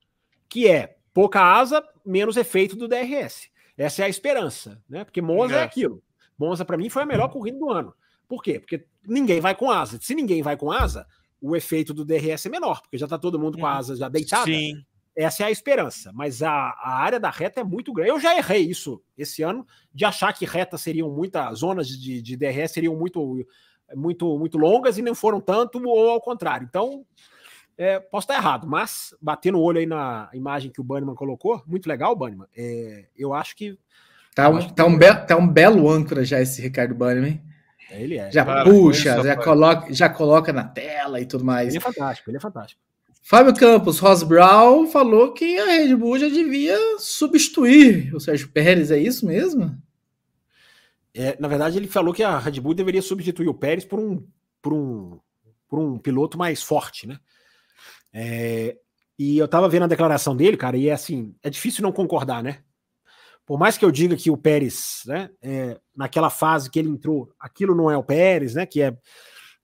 que é pouca asa, menos efeito do DRS. Essa é a esperança, né? Porque Monza é, é aquilo. Monza para mim foi a melhor corrida do ano. Por quê? Porque ninguém vai com asa. Se ninguém vai com asa, o efeito do DRS é menor, porque já está todo mundo com a uhum. asa já deitada. Sim. Essa é a esperança, mas a, a área da reta é muito grande. Eu já errei isso esse ano, de achar que retas seriam muitas, zonas de, de DRS seriam muito, muito, muito longas e não foram tanto, ou ao contrário. Então, é, posso estar errado, mas batendo o olho aí na imagem que o Banniman colocou, muito legal, Banniman. É, eu acho que. Tá um, tá, um be, tá um belo âncora já esse Ricardo Banniman, hein? Ele é. Já Cara, puxa, já coloca, já coloca na tela e tudo mais. Ele é fantástico, ele é fantástico. Fábio Campos, Ross Brown falou que a Red Bull já devia substituir o Sérgio Pérez, é isso mesmo? É, na verdade, ele falou que a Red Bull deveria substituir o Pérez por um, por um, por um piloto mais forte, né? É, e eu tava vendo a declaração dele, cara, e é assim, é difícil não concordar, né? Por mais que eu diga que o Pérez, né, é, naquela fase que ele entrou, aquilo não é o Pérez, né? Que é.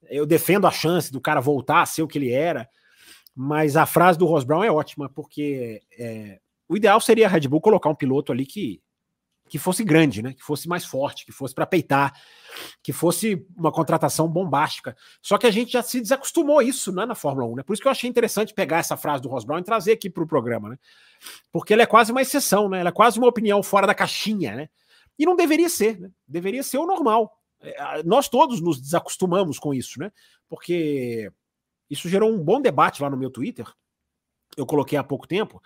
Eu defendo a chance do cara voltar a ser o que ele era, mas a frase do Ross Brown é ótima, porque é, o ideal seria a Red Bull colocar um piloto ali que que fosse grande, né? Que fosse mais forte, que fosse para peitar, que fosse uma contratação bombástica. Só que a gente já se desacostumou isso né, na Fórmula 1, né? Por isso que eu achei interessante pegar essa frase do Ross Brown e trazer aqui para o programa, né? Porque ela é quase uma exceção, né? Ela é quase uma opinião fora da caixinha, né? E não deveria ser, né? Deveria ser o normal. É, nós todos nos desacostumamos com isso, né? Porque isso gerou um bom debate lá no meu Twitter. Eu coloquei há pouco tempo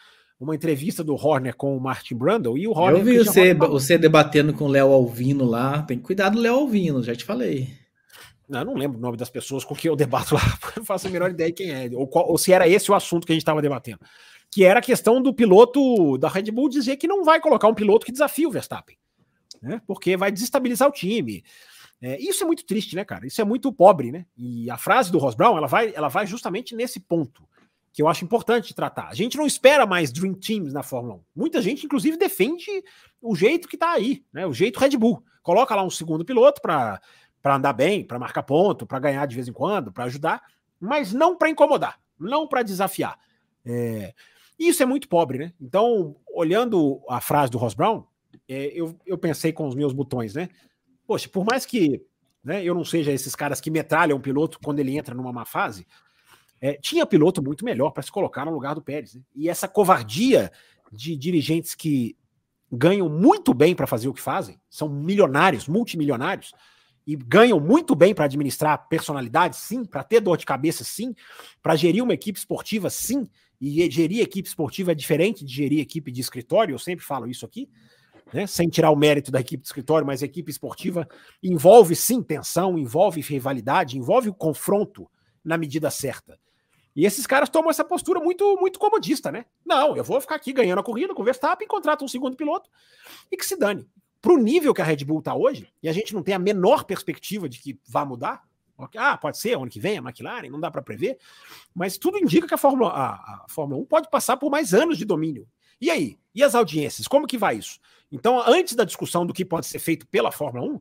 uma entrevista do Horner com o Martin Brundle e o Horner. Eu vi você, você debatendo com o Léo Alvino lá. Tem que cuidar do Léo Alvino, já te falei. Não, eu não lembro o nome das pessoas com quem eu debato lá, não faço a menor ideia de quem é, ou, qual, ou se era esse o assunto que a gente estava debatendo. Que era a questão do piloto da Red Bull dizer que não vai colocar um piloto que desafie o Verstappen, né? Porque vai desestabilizar o time. É, isso é muito triste, né, cara? Isso é muito pobre, né? E a frase do Ross Brown, ela vai, ela vai justamente nesse ponto que eu acho importante tratar. A gente não espera mais Dream Teams na Fórmula 1. Muita gente, inclusive, defende o jeito que está aí, né? O jeito Red Bull. Coloca lá um segundo piloto para andar bem, para marcar ponto, para ganhar de vez em quando, para ajudar, mas não para incomodar, não para desafiar. É... Isso é muito pobre, né? Então, olhando a frase do Ross Brown, é, eu, eu pensei com os meus botões, né? Poxa, por mais que né, eu não seja esses caras que metralham o piloto quando ele entra numa má fase, é, tinha piloto muito melhor para se colocar no lugar do Pérez. Né? E essa covardia de dirigentes que ganham muito bem para fazer o que fazem, são milionários, multimilionários, e ganham muito bem para administrar personalidade, sim, para ter dor de cabeça, sim, para gerir uma equipe esportiva, sim, e gerir equipe esportiva é diferente de gerir equipe de escritório, eu sempre falo isso aqui, né? sem tirar o mérito da equipe de escritório, mas equipe esportiva envolve sim tensão, envolve rivalidade, envolve o confronto na medida certa. E esses caras tomam essa postura muito muito comodista, né? Não, eu vou ficar aqui ganhando a corrida com o Verstappen, contrato um segundo piloto e que se dane. Para o nível que a Red Bull está hoje, e a gente não tem a menor perspectiva de que vá mudar, ah, pode ser ano que vem a McLaren, não dá para prever, mas tudo indica que a Fórmula, a, a Fórmula 1 pode passar por mais anos de domínio. E aí? E as audiências? Como que vai isso? Então, antes da discussão do que pode ser feito pela Fórmula 1,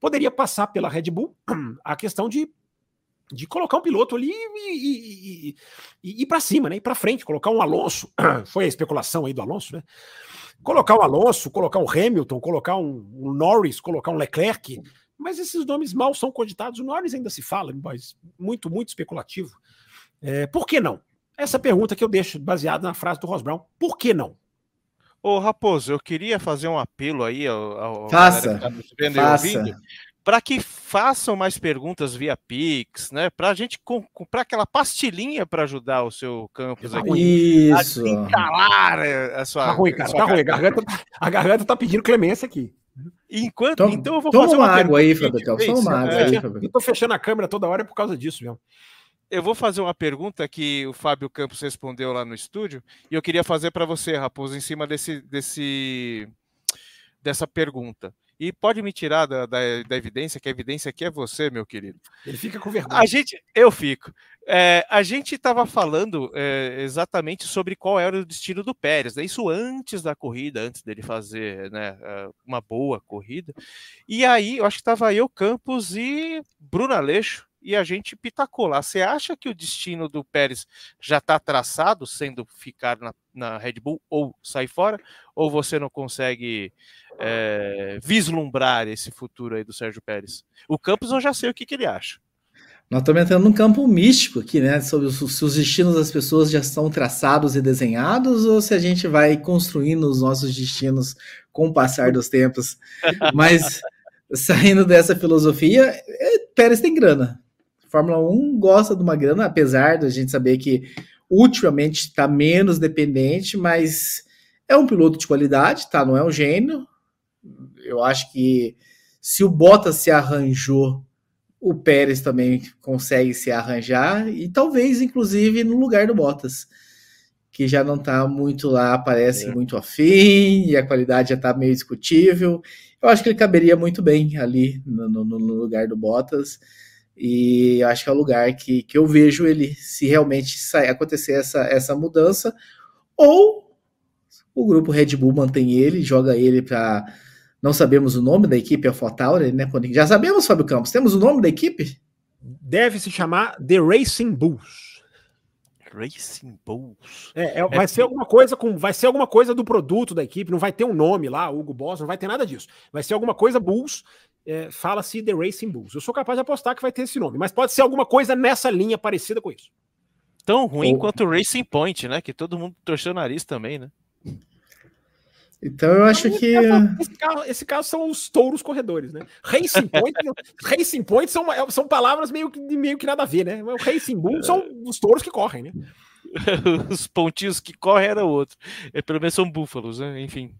poderia passar pela Red Bull a questão de de colocar um piloto ali e, e, e, ir para cima, né? Ir para frente, colocar um Alonso. Foi a especulação aí do Alonso, né? Colocar o um Alonso, colocar um Hamilton, colocar um, um, Norris, colocar um Leclerc. Mas esses nomes mal são cogitados. O Norris ainda se fala, mas muito, muito especulativo. É, por que não? Essa pergunta que eu deixo baseada na frase do Ross Brown. Por que não? Ô, Raposo, eu queria fazer um apelo aí ao, ao faça, tá faça para que façam mais perguntas via Pix, né? Para a gente comprar aquela pastilhinha para ajudar o seu campus aqui. Isso. A encalar a sua. Tá ruim, cara. Tá ruim. A garganta, tá, a garganta tá pedindo clemência aqui. Enquanto, Tom, então eu vou fazer uma, uma água aí, Fábio. Toma uma água aí, Fábio. Eu tô fechando a câmera toda hora é por causa disso, mesmo. Eu vou fazer uma pergunta que o Fábio Campos respondeu lá no estúdio e eu queria fazer para você, Raposo, em cima desse, desse dessa pergunta. E pode me tirar da, da, da, evidência, que a evidência aqui é você, meu querido. Ele fica com vergonha. A gente, eu fico. É, a gente estava falando é, exatamente sobre qual era o destino do Pérez, né? isso antes da corrida, antes dele fazer né, é, uma boa corrida. E aí, eu acho que estava eu, Campos e Bruno Aleixo, e a gente pitacou lá. Você acha que o destino do Pérez já está traçado, sendo ficar na, na, Red Bull ou sair fora? Ou você não consegue é, vislumbrar esse futuro aí do Sérgio Pérez? O Campos eu já sei o que, que ele acha. Nós estamos entrando num campo místico aqui, né? Sobre se os destinos das pessoas já estão traçados e desenhados, ou se a gente vai construindo os nossos destinos com o passar dos tempos. Mas saindo dessa filosofia, é, Pérez tem grana. Fórmula 1 gosta de uma grana, apesar da gente saber que ultimamente está menos dependente, mas é um piloto de qualidade, tá? Não é um gênio. Eu acho que se o Bottas se arranjou, o Pérez também consegue se arranjar e talvez, inclusive, no lugar do Bottas, que já não está muito lá, parece é. muito afim e a qualidade já está meio discutível. Eu acho que ele caberia muito bem ali no, no, no lugar do Bottas. E eu acho que é o lugar que, que eu vejo ele, se realmente sair, acontecer essa, essa mudança, ou o grupo Red Bull mantém ele, joga ele para. Não sabemos o nome da equipe, é a Fotauri, né? Já sabemos, Fábio Campos, temos o nome da equipe? Deve se chamar The Racing Bulls. Racing Bulls. É, é, vai ser alguma coisa com, vai ser alguma coisa do produto da equipe, não vai ter um nome lá, Hugo Boss, não vai ter nada disso. Vai ser alguma coisa Bulls é, fala-se The Racing Bulls. Eu sou capaz de apostar que vai ter esse nome, mas pode ser alguma coisa nessa linha parecida com isso. Tão ruim Ou... quanto o Racing Point, né? Que todo mundo torceu o nariz também, né? Então eu acho que. Esse, carro, esse caso são os touros corredores, né? Racing Point, Racing Point são, são palavras meio que, meio que nada a ver, né? O Racing Bull são os touros que correm, né? os pontinhos que correm era outro. É, pelo menos são búfalos, né? Enfim.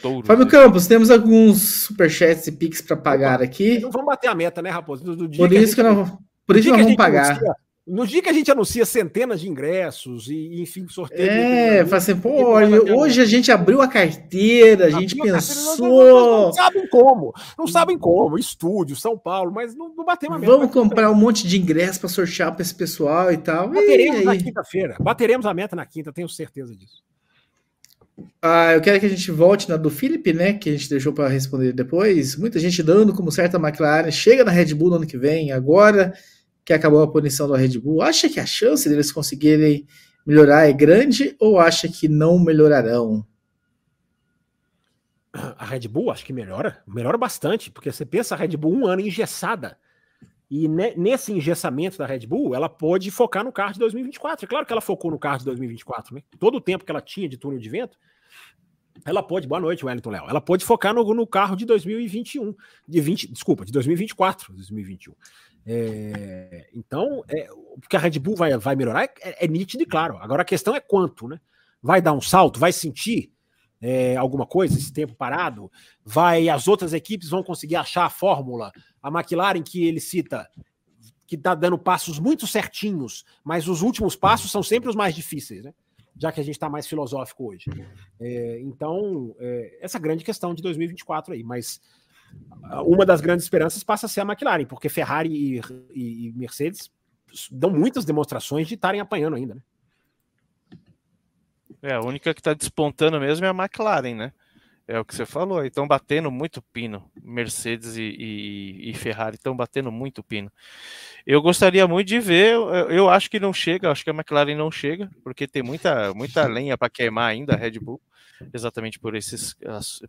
Touro, Fábio né? Campos, temos alguns superchats e pics para pagar aqui. Não vamos bater a meta, né, Raposo? Do, do por isso que, gente, não, por isso nós vamos pagar. Anuncia, no dia que a gente anuncia centenas de ingressos e, enfim, sorteio. É, fala assim, pô, hoje a gente abriu a carteira, a gente pensou. Não, sabem como, não sabem como, estúdio, São Paulo, mas não, não batemos a meta. Vamos comprar um monte de ingressos para sortear para esse pessoal e tal. Bateremos e na quinta-feira, bateremos a meta na quinta, tenho certeza disso. Ah, eu quero que a gente volte na do Felipe, né? Que a gente deixou para responder depois. Muita gente dando como certa McLaren. Chega na Red Bull no ano que vem, agora que acabou a punição da Red Bull. Acha que a chance deles conseguirem melhorar é grande ou acha que não melhorarão? A Red Bull acho que melhora, melhora bastante, porque você pensa a Red Bull um ano engessada. E nesse engessamento da Red Bull, ela pôde focar no carro de 2024. É claro que ela focou no carro de 2024, né? Todo o tempo que ela tinha de túnel de vento, ela pode, boa noite, Wellington Léo. Ela pode focar no, no carro de 2021, de 20, desculpa, de 2024, 2021. É, então, é, porque a Red Bull vai, vai melhorar é, é, nítido e claro. Agora a questão é quanto, né? Vai dar um salto, vai sentir é, alguma coisa esse tempo parado? Vai, as outras equipes vão conseguir achar a fórmula? A McLaren que ele cita que está dando passos muito certinhos, mas os últimos passos são sempre os mais difíceis, né? já que a gente está mais filosófico hoje. É, então, é, essa grande questão de 2024 aí, mas uma das grandes esperanças passa a ser a McLaren, porque Ferrari e, e, Mercedes dão muitas demonstrações de estarem apanhando ainda, né? É, a única que está despontando mesmo é a McLaren, né? É o que você falou, estão batendo muito pino. Mercedes e, e, e Ferrari estão batendo muito pino. Eu gostaria muito de ver, eu, eu, acho que não chega, acho que a McLaren não chega, porque tem muita, muita lenha para queimar ainda a Red Bull, exatamente por, esses,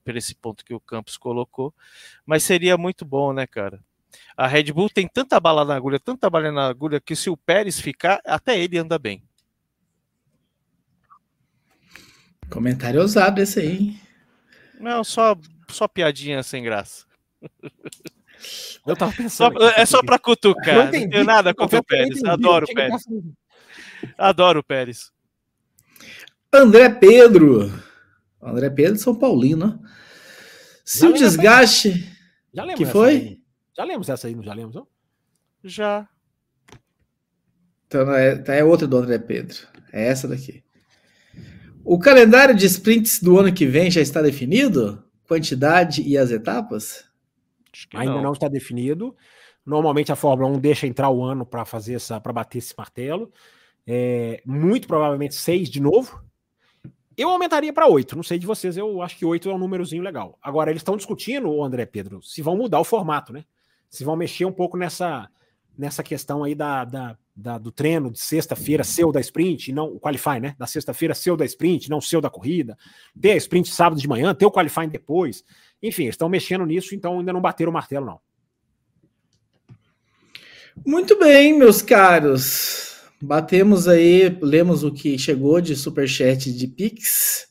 por esse ponto que o Campos colocou. Mas seria muito bom, né, cara? A Red Bull tem tanta bala na agulha, tanta bala na agulha, que se o Pérez ficar, até ele anda bem. Comentário ousado esse aí. Não, só, só piadinha sem graça. Eu tava pensando. Só, é só pra cutucar. Não, entendi, não tenho nada contra o Pérez. Adoro o Pérez. Adoro o Pérez. André Pedro. André Pedro São Paulino. Se já o desgaste. Já lembro. Que foi? Aí. Já lemos essa aí, não já lemos? Não? Já. Então é, tá, é outra do André Pedro. É essa daqui. O calendário de sprints do ano que vem já está definido? Quantidade e as etapas? Ainda não. não está definido. Normalmente a Fórmula 1 deixa entrar o ano para fazer essa, para bater esse martelo. É, muito provavelmente seis de novo. Eu aumentaria para oito. Não sei de vocês, eu acho que oito é um númerozinho legal. Agora, eles estão discutindo, o André Pedro, se vão mudar o formato, né? Se vão mexer um pouco nessa, nessa questão aí da, da, da do treino de sexta-feira, seu da sprint, não o qualify, né? Da sexta-feira, seu da sprint, não seu da corrida. Ter a sprint sábado de manhã, ter o qualifying depois. Enfim, estão mexendo nisso, então ainda não bateram o martelo, não. Muito bem, meus caros. Batemos aí, lemos o que chegou de superchat de Pix.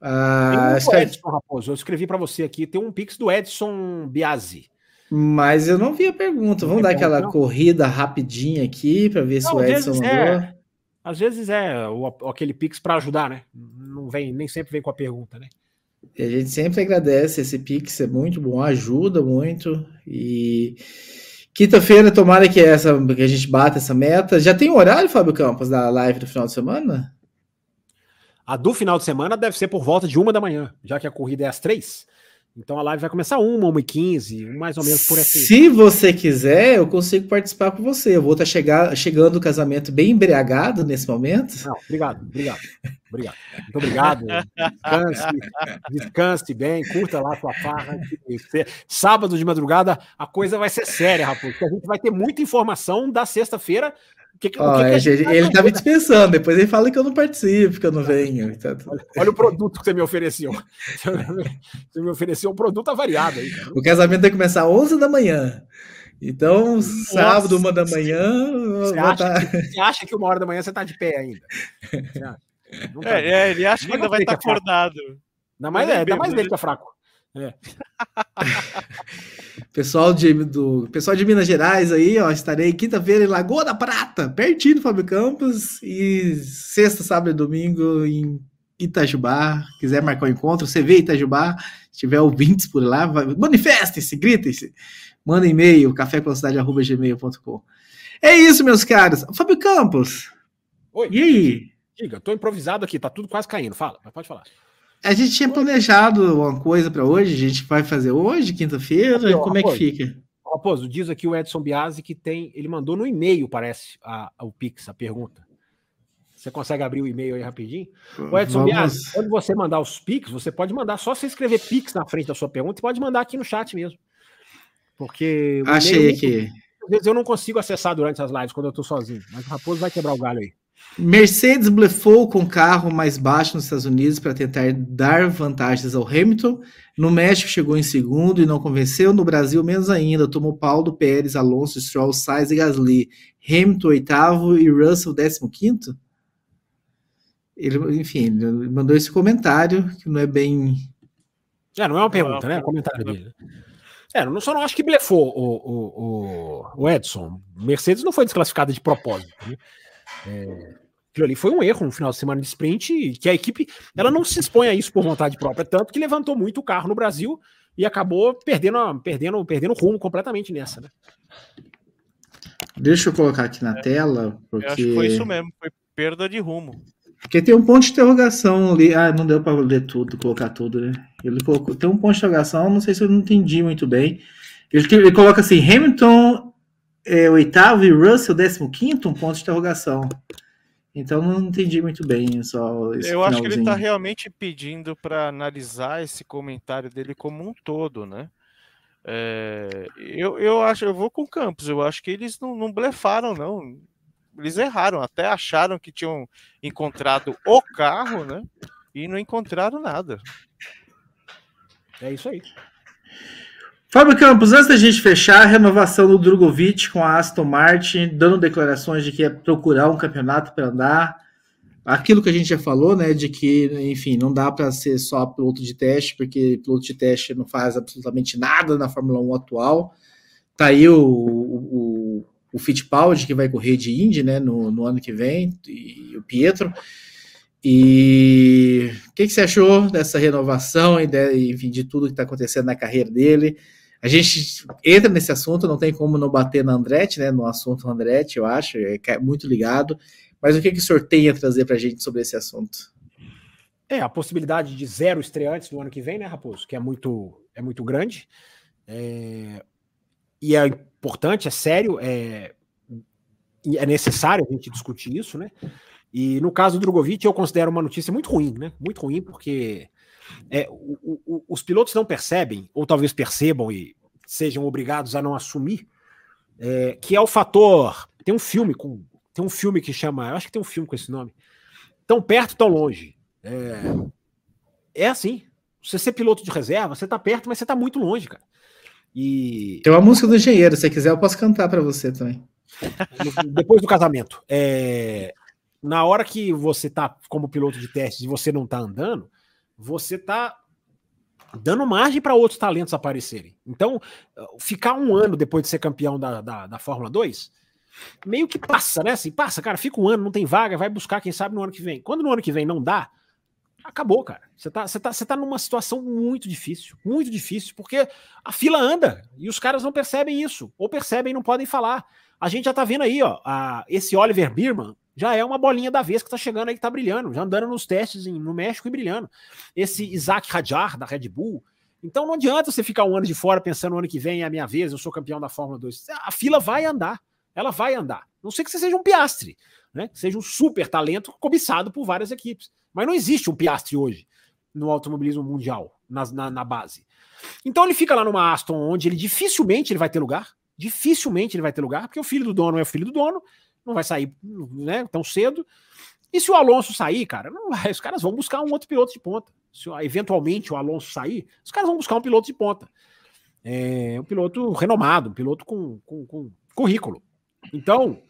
Ah, um Edson, Raposo, eu escrevi para você aqui, tem um Pix do Edson Biasi. Mas eu não vi a pergunta. Vamos dar aquela não. corrida rapidinha aqui para ver não, se o Edson mandou. É, às vezes é o, aquele Pix para ajudar, né? Não vem, nem sempre vem com a pergunta, né? E a gente sempre agradece esse Pix, é muito bom, ajuda muito. E, Quinta-feira, tomara que, essa, que a gente bata essa meta. Já tem horário, Fábio Campos, da live do final de semana? A do final de semana deve ser por volta de uma da manhã, já que a corrida é às três. Então a live vai começar uma, uma e quinze, mais ou menos por esse. Se você quiser, eu consigo participar com você. Eu vou estar chegar, chegando no casamento bem embriagado nesse momento. Não, obrigado, obrigado. Obrigado. Muito obrigado. Descanse, descanse bem, curta lá a sua farra. Sábado de madrugada, a coisa vai ser séria, Raposo. A gente vai ter muita informação da sexta-feira que, que, oh, que que ele tá me dispensando, depois ele fala que eu não participo, que eu não venho. Tá olha, olha, o produto que você me ofereceu. Você me ofereceu um produto avariado aí. O casamento vai começar às 11 da manhã. Então, Nossa, sábado, uma da manhã. Você acha, tá... que, você acha, que, uma hora da manhã você tá de pé ainda? Tá... É, é, ele acha que ainda vai estar tá acordado. Ainda mais, é, ainda mais dele que é fraco. É. pessoal, de, do, pessoal de Minas Gerais aí, ó, estarei quinta-feira em Lagoa da Prata, pertinho do Fábio Campos, e sexta, sábado e domingo em Itajubá. Quiser marcar um encontro, você vê Itajubá, se tiver ouvintes por lá, manifestem-se, gritem-se. Manda e-mail, cafévelocidade.gmail.com. É isso, meus caros. Fábio Campos. Oi. E aí? Diga, tô improvisado aqui, tá tudo quase caindo. Fala, pode falar. A gente tinha planejado uma coisa para hoje, a gente vai fazer hoje, quinta-feira, como é que fica? Raposo, diz aqui o Edson Biasi que tem, ele mandou no e-mail, parece, a, a, o Pix, a pergunta. Você consegue abrir o e-mail aí rapidinho? O Edson Vamos... Biasi, quando você mandar os Pix, você pode mandar, só se escrever Pix na frente da sua pergunta, você pode mandar aqui no chat mesmo. Porque. Achei aqui. Às vezes eu não consigo acessar durante as lives quando eu tô sozinho, mas o Raposo vai quebrar o galho aí. Mercedes blefou com carro mais baixo nos Estados Unidos para tentar dar vantagens ao Hamilton. No México chegou em segundo e não convenceu. No Brasil, menos ainda. Tomou Paulo Pérez, Alonso, Stroll, Sainz e Gasly. Hamilton oitavo e Russell décimo quinto. Ele, enfim, ele mandou esse comentário que não é bem. É, não é uma pergunta, né? É um comentário dele. É, não, só não acho que blefou o, o, o, o Edson. Mercedes não foi desclassificada de propósito. Né? É, aquilo ali foi um erro no final de semana de sprint, que a equipe ela não se expõe a isso por vontade própria, tanto que levantou muito o carro no Brasil e acabou perdendo, perdendo, perdendo rumo completamente nessa, né? Deixa eu colocar aqui na é, tela, porque... Eu acho que foi isso mesmo, foi perda de rumo. Porque tem um ponto de interrogação ali. Ah, não deu para ler tudo, colocar tudo, né? Ele colocou, tem um ponto de interrogação, não sei se eu não entendi muito bem. Ele, ele coloca assim: Hamilton é, oitavo e Russell décimo quinto, um ponto de interrogação. Então não entendi muito bem só Eu acho que ele está realmente pedindo para analisar esse comentário dele como um todo, né? É, eu, eu acho, eu vou com o Campos, eu acho que eles não, não blefaram, não. Eles erraram, até acharam que tinham encontrado o carro, né? E não encontraram nada. É isso aí. Fábio Campos, antes da gente fechar, a renovação do Drogovic com a Aston Martin, dando declarações de que é procurar um campeonato para andar. Aquilo que a gente já falou, né, de que, enfim, não dá para ser só piloto de teste, porque piloto de teste não faz absolutamente nada na Fórmula 1 atual. Tá aí o, o, o Fittipaldi, que vai correr de Indy, né, no, no ano que vem, e o Pietro. E o que, que, você achou dessa renovação e de, enfim, de tudo que está acontecendo na carreira dele? A gente entra nesse assunto, não tem como não bater na Andretti, né? No assunto Andretti, eu acho, é muito ligado. Mas o que, que o senhor tem a trazer para a gente sobre esse assunto? É, a possibilidade de zero estreantes no ano que vem, né, Raposo? Que é muito, é muito grande. É... E é importante, é sério, é... é necessário a gente discutir isso, né? E no caso do Drogovic, eu considero uma notícia muito ruim, né? Muito ruim, porque é, o, o, os pilotos não percebem, ou talvez percebam e sejam obrigados a não assumir, é, que é o fator. Tem um filme com. Tem um filme que chama. Eu acho que tem um filme com esse nome. Tão perto, tão longe. É, é assim. Você ser piloto de reserva, você tá perto, mas você tá muito longe, cara. E. Tem uma música do engenheiro, se quiser, eu posso cantar para você também. Depois do casamento. É, na hora que você tá como piloto de testes e você não tá andando, você tá dando margem para outros talentos aparecerem. Então, ficar um ano depois de ser campeão da, da, da, Fórmula 2, meio que passa, né? Assim, passa, cara, fica um ano, não tem vaga, vai buscar, quem sabe, no ano que vem. Quando no ano que vem não dá, acabou, cara. Você tá, você, tá, você tá numa situação muito difícil, muito difícil, porque a fila anda e os caras não percebem isso, ou percebem e não podem falar. A gente já tá vendo aí, ó, a, esse Oliver Birman já é uma bolinha da vez que tá chegando aí, que tá brilhando, já andando nos testes em, no México e brilhando. Esse Isaac Hadjar, da Red Bull. Então não adianta você ficar um ano de fora pensando no ano que vem é a minha vez, eu sou campeão da Fórmula 2. A fila vai andar, ela vai andar. Não sei que você seja um piastre, né? Seja um super talento cobiçado por várias equipes. Mas não existe um piastre hoje no automobilismo mundial, na, na, na base. Então ele fica lá numa Aston, onde ele dificilmente ele vai ter lugar. Dificilmente ele vai ter lugar, porque o filho do dono é o filho do dono, não vai sair né, tão cedo. E se o Alonso sair, cara, vai, os caras vão buscar um outro piloto de ponta. Se eventualmente o Alonso sair, os caras vão buscar um piloto de ponta. É, um piloto renomado, um piloto com, com, com currículo. Então,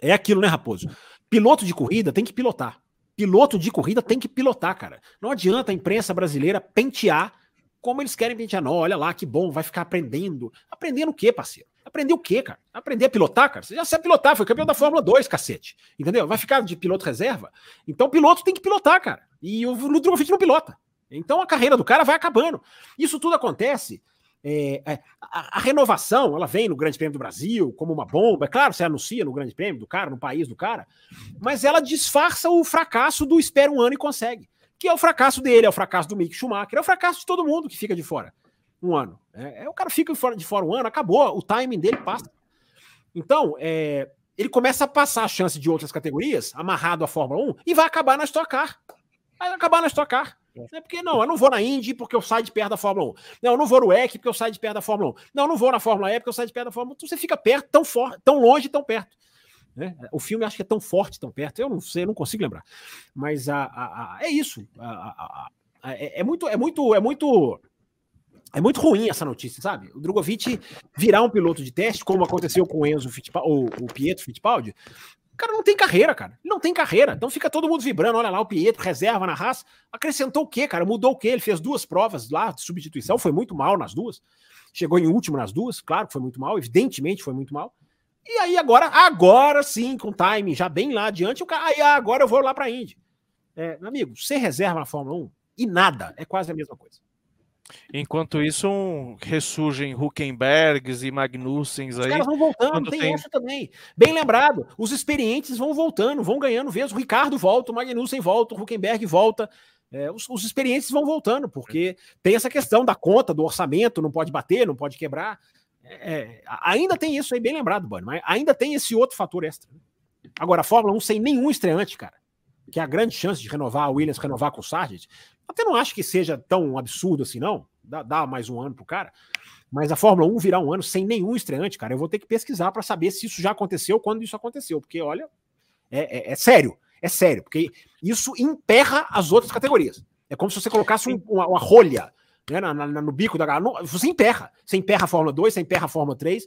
é aquilo, né, Raposo? Piloto de corrida tem que pilotar. Piloto de corrida tem que pilotar, cara. Não adianta a imprensa brasileira pentear como eles querem pentear. Não, olha lá, que bom, vai ficar aprendendo. Aprendendo o quê, parceiro? Aprender o quê, cara? Aprender a pilotar, cara? Você já sabe pilotar, foi campeão da Fórmula 2, cacete. Entendeu? Vai ficar de piloto reserva? Então piloto tem que pilotar, cara. E o Drogovic não pilota. Então a carreira do cara vai acabando. Isso tudo acontece é, é, a, a, renovação, ela vem no Grande Prêmio do Brasil como uma bomba. É claro, você anuncia no Grande Prêmio do cara, no país do cara, mas ela disfarça o fracasso do espera um ano e consegue. Que é o fracasso dele, é o fracasso do Mick Schumacher, é o fracasso de todo mundo que fica de fora um ano. É, é o cara fica de fora, um ano, acabou, o timing dele passa. Então, é, ele começa a passar a chance de outras categorias, amarrado à Fórmula 1, e vai acabar na Stock Car. Vai acabar na Stock Car. É porque não, eu não vou na Indy porque eu saio de perto da Fórmula 1. Não, eu não vou no EC porque eu saio de perto da Fórmula 1. Não, eu não vou na Fórmula E porque eu saio de perto da Fórmula 1. Então você fica perto, tão forte, tão longe, tão perto. Né? O filme acho que é tão forte, tão perto. Eu não sei, eu não consigo lembrar. Mas a, a, a é isso. A, é, é, muito, é muito, é muito, é muito ruim essa notícia, sabe? O Drogovic virar um piloto de teste, como aconteceu com o Enzo Fittipaldi, ou o Pietro Fittipaldi, cara não tem carreira, cara. Ele não tem carreira. Então fica todo mundo vibrando. Olha lá, o Pietro, reserva na raça. Acrescentou o quê, cara? Mudou o quê? Ele fez duas provas lá de substituição, foi muito mal nas duas. Chegou em último nas duas, claro que foi muito mal, evidentemente foi muito mal. E aí agora, agora sim, com time já bem lá adiante, o cara, aí agora eu vou lá para a Indy. É, amigo, ser reserva na Fórmula 1 e nada é quase a mesma coisa. Enquanto isso, um, ressurgem Huckenbergs e Magnussens aí. Os caras vão voltando, tem, tem, essa também. Bem lembrado, os experientes vão voltando, vão ganhando vezes. O Ricardo volta, o Magnussen volta, o Huckenberg volta. É, os, os, experientes vão voltando, porque tem essa questão da conta, do orçamento, não pode bater, não pode quebrar. É, é ainda tem isso aí, bem lembrado, Bano, mas ainda tem esse outro fator extra. Agora, a Fórmula 1 sem nenhum estreante, cara, que é a grande chance de renovar a Williams, renovar com o Sargent, até não acho que seja tão absurdo assim, não. Dá, dá mais um ano pro cara. Mas a Fórmula 1 virar um ano sem nenhum estreante, cara, eu vou ter que pesquisar para saber se isso já aconteceu, quando isso aconteceu. Porque, olha, é, é, é sério. É sério. Porque isso emperra as outras categorias. É como se você colocasse um, uma, uma, rolha né, na, na, no bico da galera. Você emperra. Você emperra a Fórmula 2, você emperra a Fórmula 3.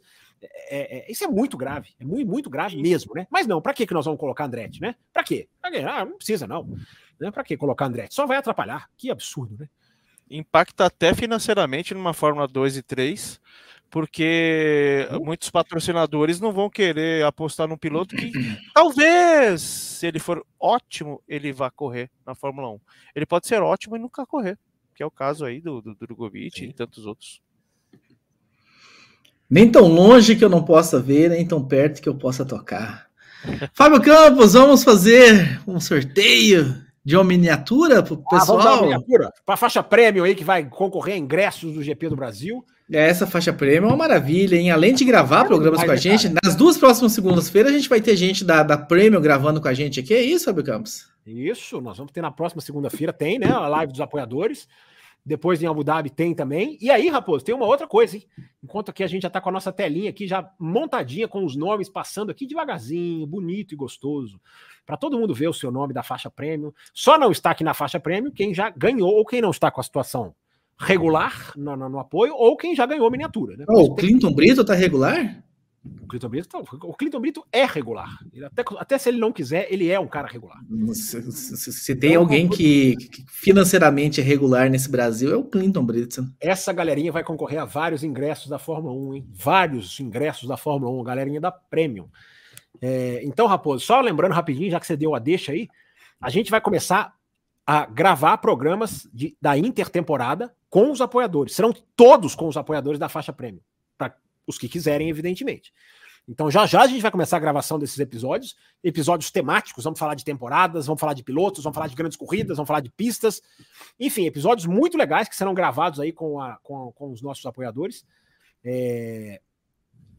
É, é, isso é muito grave. É muito, muito grave mesmo, né? Mas não, para que, nós vamos colocar Andretti, né? Para quê? Ah, não precisa, não. Né? Para que colocar Andretti? Só vai atrapalhar. Que absurdo, né? Impacta até financeiramente numa Fórmula 2 e 3, porque uhum. muitos patrocinadores não vão querer apostar num piloto que talvez, se ele for ótimo, ele vá correr na Fórmula 1. Ele pode ser ótimo e nunca correr, que é o caso aí do, do Drogovic e tantos outros. Nem tão longe que eu não possa ver, nem tão perto que eu possa tocar. Fábio Campos, vamos fazer um sorteio de uma miniatura pro pessoal? Ah, vamos dar uma miniatura para faixa prêmio aí que vai concorrer a ingressos do GP do Brasil. É, essa faixa prêmio é uma maravilha, hein? Além de gravar programas com a gente, nas duas próximas segundas-feiras a gente vai ter gente da, da Prêmio gravando com a gente aqui. É isso, Fábio Campos? Isso, nós vamos ter na próxima segunda-feira, tem, né? A live dos apoiadores. Depois em Abu Dhabi tem também. E aí, Raposo, tem uma outra coisa, hein? Enquanto aqui a gente já tá com a nossa telinha aqui já montadinha com os nomes passando aqui devagarzinho, bonito e gostoso para todo mundo ver o seu nome da faixa prêmio. Só não está aqui na faixa prêmio quem já ganhou ou quem não está com a situação regular no, no, no apoio ou quem já ganhou miniatura. Né? Oh, o Clinton. Brito está regular? O Clinton Brito, tá, o Clinton Brito é regular. Até, até se ele não quiser, ele é um cara regular. Se, se, se tem então, alguém que, que, financeiramente é regular nesse Brasil, é o Clinton Brito. Essa galerinha vai concorrer a vários ingressos da Fórmula 1, hein? Vários ingressos da Fórmula 1, galerinha da Premium. É, então, Raposo, só lembrando rapidinho, já que você deu a deixa aí, a gente vai começar a gravar programas de, da intertemporada com os apoiadores. Serão todos com os apoiadores da faixa prêmio. Os que quiserem, evidentemente. Então já já a gente vai começar a gravação desses episódios, episódios temáticos, vamos falar de temporadas, vamos falar de pilotos, vamos falar de grandes corridas, vamos falar de pistas, enfim, episódios muito legais que serão gravados aí com, a, com, com os nossos apoiadores. É...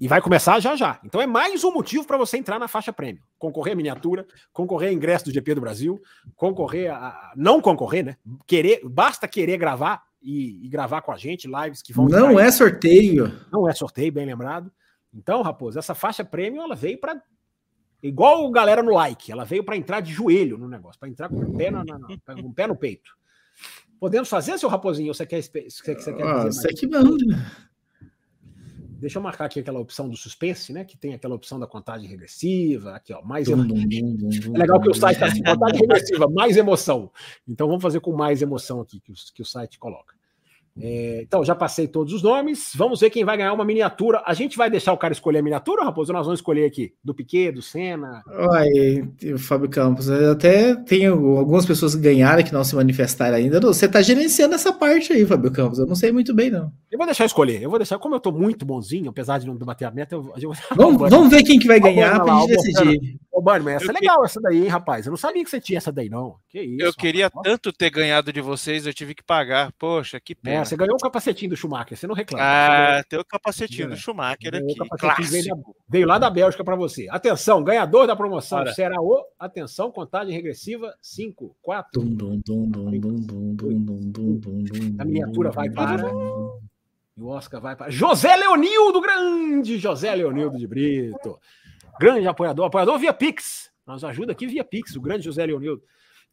E vai começar já já. Então é mais um motivo para você entrar na faixa prêmio. Concorrer a miniatura, concorrer a ingresso do GP do Brasil, concorrer a. Não concorrer, né? Querer, basta querer gravar e, e gravar com a gente, lives que vão. Não é sorteio. Não é sorteio, bem lembrado. Então, Raposo, essa faixa prêmio ela veio para igual galera no like, ela veio para entrar de joelho no negócio, para entrar com o pé, no, no, com o pé no peito. Podemos fazer, seu Raposinho? Você quer, você, você quer ah, dizer que manda. Deixa eu marcar aqui aquela opção do suspense, né? Que tem aquela opção da contagem regressiva. Aqui, ó, mais dum, É legal que o site está assim, contagem regressiva, mais emoção. Então vamos fazer com mais emoção aqui que o, que o site coloca. É, então, já passei todos os nomes. Vamos ver quem vai ganhar uma miniatura. A gente vai deixar o cara escolher a miniatura, Raposo? Ou nós vamos escolher aqui? Do Piquet, do Senna? Oi, Fábio Campos. Eu até tenho algumas pessoas que ganharam que não se manifestaram ainda. Você está gerenciando essa parte aí, Fábio Campos. Eu não sei muito bem, não. Eu vou deixar escolher. Eu vou deixar. Como eu estou muito bonzinho, apesar de não bater a meta, eu, eu... Vamos, vamos ver quem que vai ganhar para a gente decidir. Ô, Barney, essa eu é legal que... essa daí, hein, rapaz? Eu não sabia que você tinha essa daí, não. Que isso. Eu queria rapaz. tanto ter ganhado de vocês, eu tive que pagar. Poxa, que pena. É, você ganhou um capacetinho do Schumacher, você não reclama. Ah, tem o capacetinho é. do Schumacher aqui. Veio, da, veio, lá da Bélgica para você. Atenção, ganhador da promoção Ora. será o. Atenção, contagem regressiva: 5, 4. A miniatura vai para. E o Oscar vai para. José Leonildo, grande José Leonildo de Brito. Grande apoiador, apoiador via Pix. Nos ajuda aqui via Pix, o grande José Leonildo.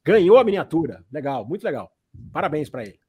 Ganhou a miniatura. Legal, muito legal. Parabéns para ele.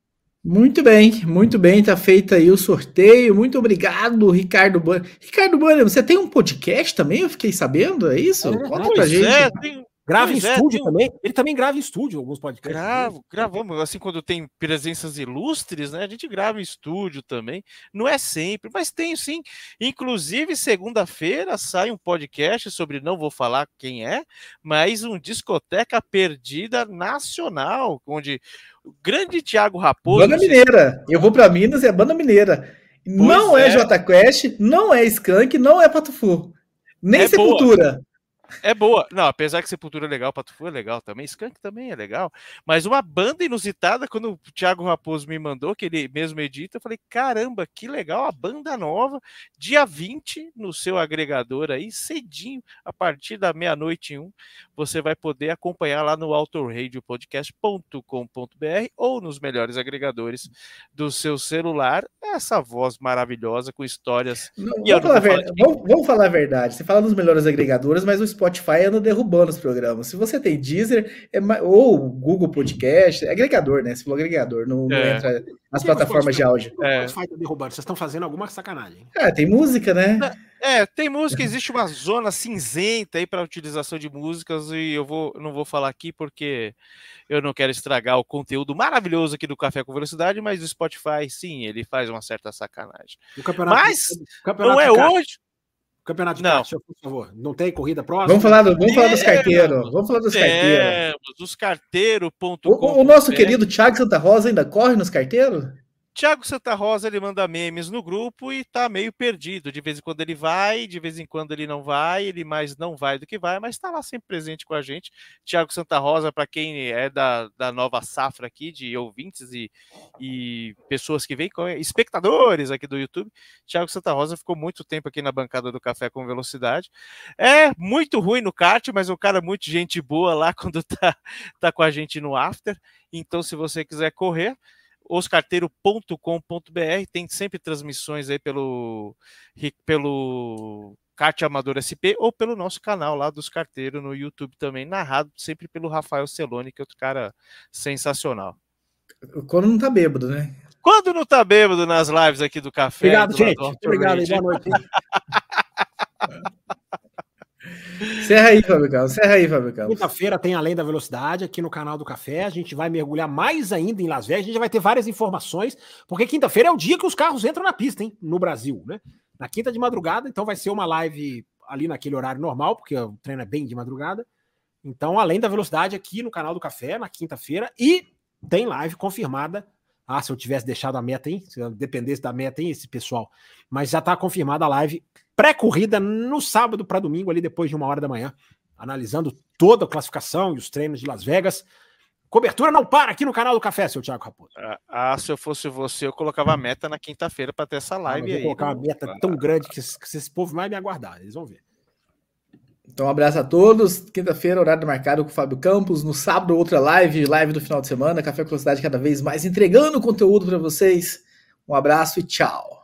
Muito bem, muito bem, tá feito aí o sorteio. Muito obrigado, Ricardo Banner. Ricardo Banner, você tem um podcast também? Eu fiquei sabendo, é isso? É, Conta pra gente. É, tem, Grava pois em é, estúdio tem... também. Ele também grava em estúdio alguns podcasts. Gravo, gravamos. Assim, quando tem presenças ilustres, né? A gente grava em estúdio também. Não é sempre, mas tem sim. Inclusive, segunda-feira sai um podcast sobre, não vou falar quem é, mas um discoteca perdida nacional, onde o grande Tiago Raposo. Banda Mineira. Eu vou para Minas e é Banda Mineira. Pois não é, é J Quest, não é Skank, não é Patufu. Nem é Sepultura. Boa. É boa. Não, apesar que Sepultura é legal, Fu é legal também, Skank também é legal. Mas uma banda inusitada, quando o Thiago Raposo me mandou, que ele mesmo edita, eu falei: caramba, que legal, a banda nova, dia 20, no seu agregador aí, cedinho, a partir da meia-noite em um, você vai poder acompanhar lá no autoradiopodcast.com.br ou nos melhores agregadores do seu celular, essa voz maravilhosa com histórias. Não, vamos, falar falar vamos, vamos, falar a verdade. Você fala nos melhores agregadores, mas o Spotify anda derrubando os programas. Se você tem Deezer é, ou Google Podcast, é agregador, né? Se for agregador, não, não é. entra nas plataformas de áudio. É. Spotify tá derrubando. Vocês estão fazendo alguma sacanagem. É, tem música, né? É, tem música, existe uma zona cinzenta aí para utilização de músicas e eu vou, não vou falar aqui porque eu não quero estragar o conteúdo maravilhoso aqui do Café com Velocidade, mas o Spotify, sim, ele faz uma certa sacanagem. mas não é hoje. Campeonato de não. kart, por favor. Não tem corrida próxima? Vamos falar, do, vamos falar dos carteiros. Vamos falar dos carteiros. Os carteiros.com. O, o nosso querido Thiago Santa Rosa ainda corre nos carteiros? Tiago Santa Rosa ele manda memes no grupo e tá meio perdido. De vez em quando ele vai, de vez em quando ele não vai, ele mais não vai do que vai, mas está lá sempre presente com a gente. Tiago Santa Rosa, para quem é da, da nova safra aqui de ouvintes e, e pessoas que vêm, espectadores aqui do YouTube, Tiago Santa Rosa ficou muito tempo aqui na bancada do Café com Velocidade. É muito ruim no kart, mas o cara é muito gente boa lá quando tá, tá com a gente no after. Então, se você quiser correr, oscarteiro.com.br, tem sempre transmissões aí pelo, pelo Kart Amador SP ou pelo nosso canal lá dos carteiros no YouTube também, narrado sempre pelo Rafael Celone, que é outro cara sensacional. Quando não tá bêbado, né? Quando não tá bêbado nas lives aqui do café. Obrigado, gente. Obrigado, boa noite. Serra aí, Fábio Carlos. Serra aí, Carlos. Quinta-feira tem Além da Velocidade aqui no canal do Café. A gente vai mergulhar mais ainda em Las Vegas. A gente vai ter várias informações, porque quinta-feira é o dia que os carros entram na pista, hein? No Brasil, né? Na quinta de madrugada, então vai ser uma live ali naquele horário normal, porque o treino é bem de madrugada. Então, além da velocidade aqui no canal do Café, na quinta-feira, e tem live confirmada. Ah, se eu tivesse deixado a meta, hein? Se eu dependesse da meta, hein, esse pessoal. Mas já está confirmada a live pré-corrida no sábado para domingo, ali depois de uma hora da manhã, analisando toda a classificação e os treinos de Las Vegas. Cobertura não para aqui no canal do Café, seu Thiago Raposo. Ah, ah se eu fosse você, eu colocava a meta na quinta-feira para ter essa ah, live ah, aí. Vou colocar uma meta tão grande que que esse povo vai me aguardar, eles vão ver. Então, um abraço a todos. Quinta-feira, horário marcado com o Fábio Campos. No sábado, outra live, live do final de semana. Café com Velocidade cada vez mais entregando conteúdo para vocês. Um abraço e tchau.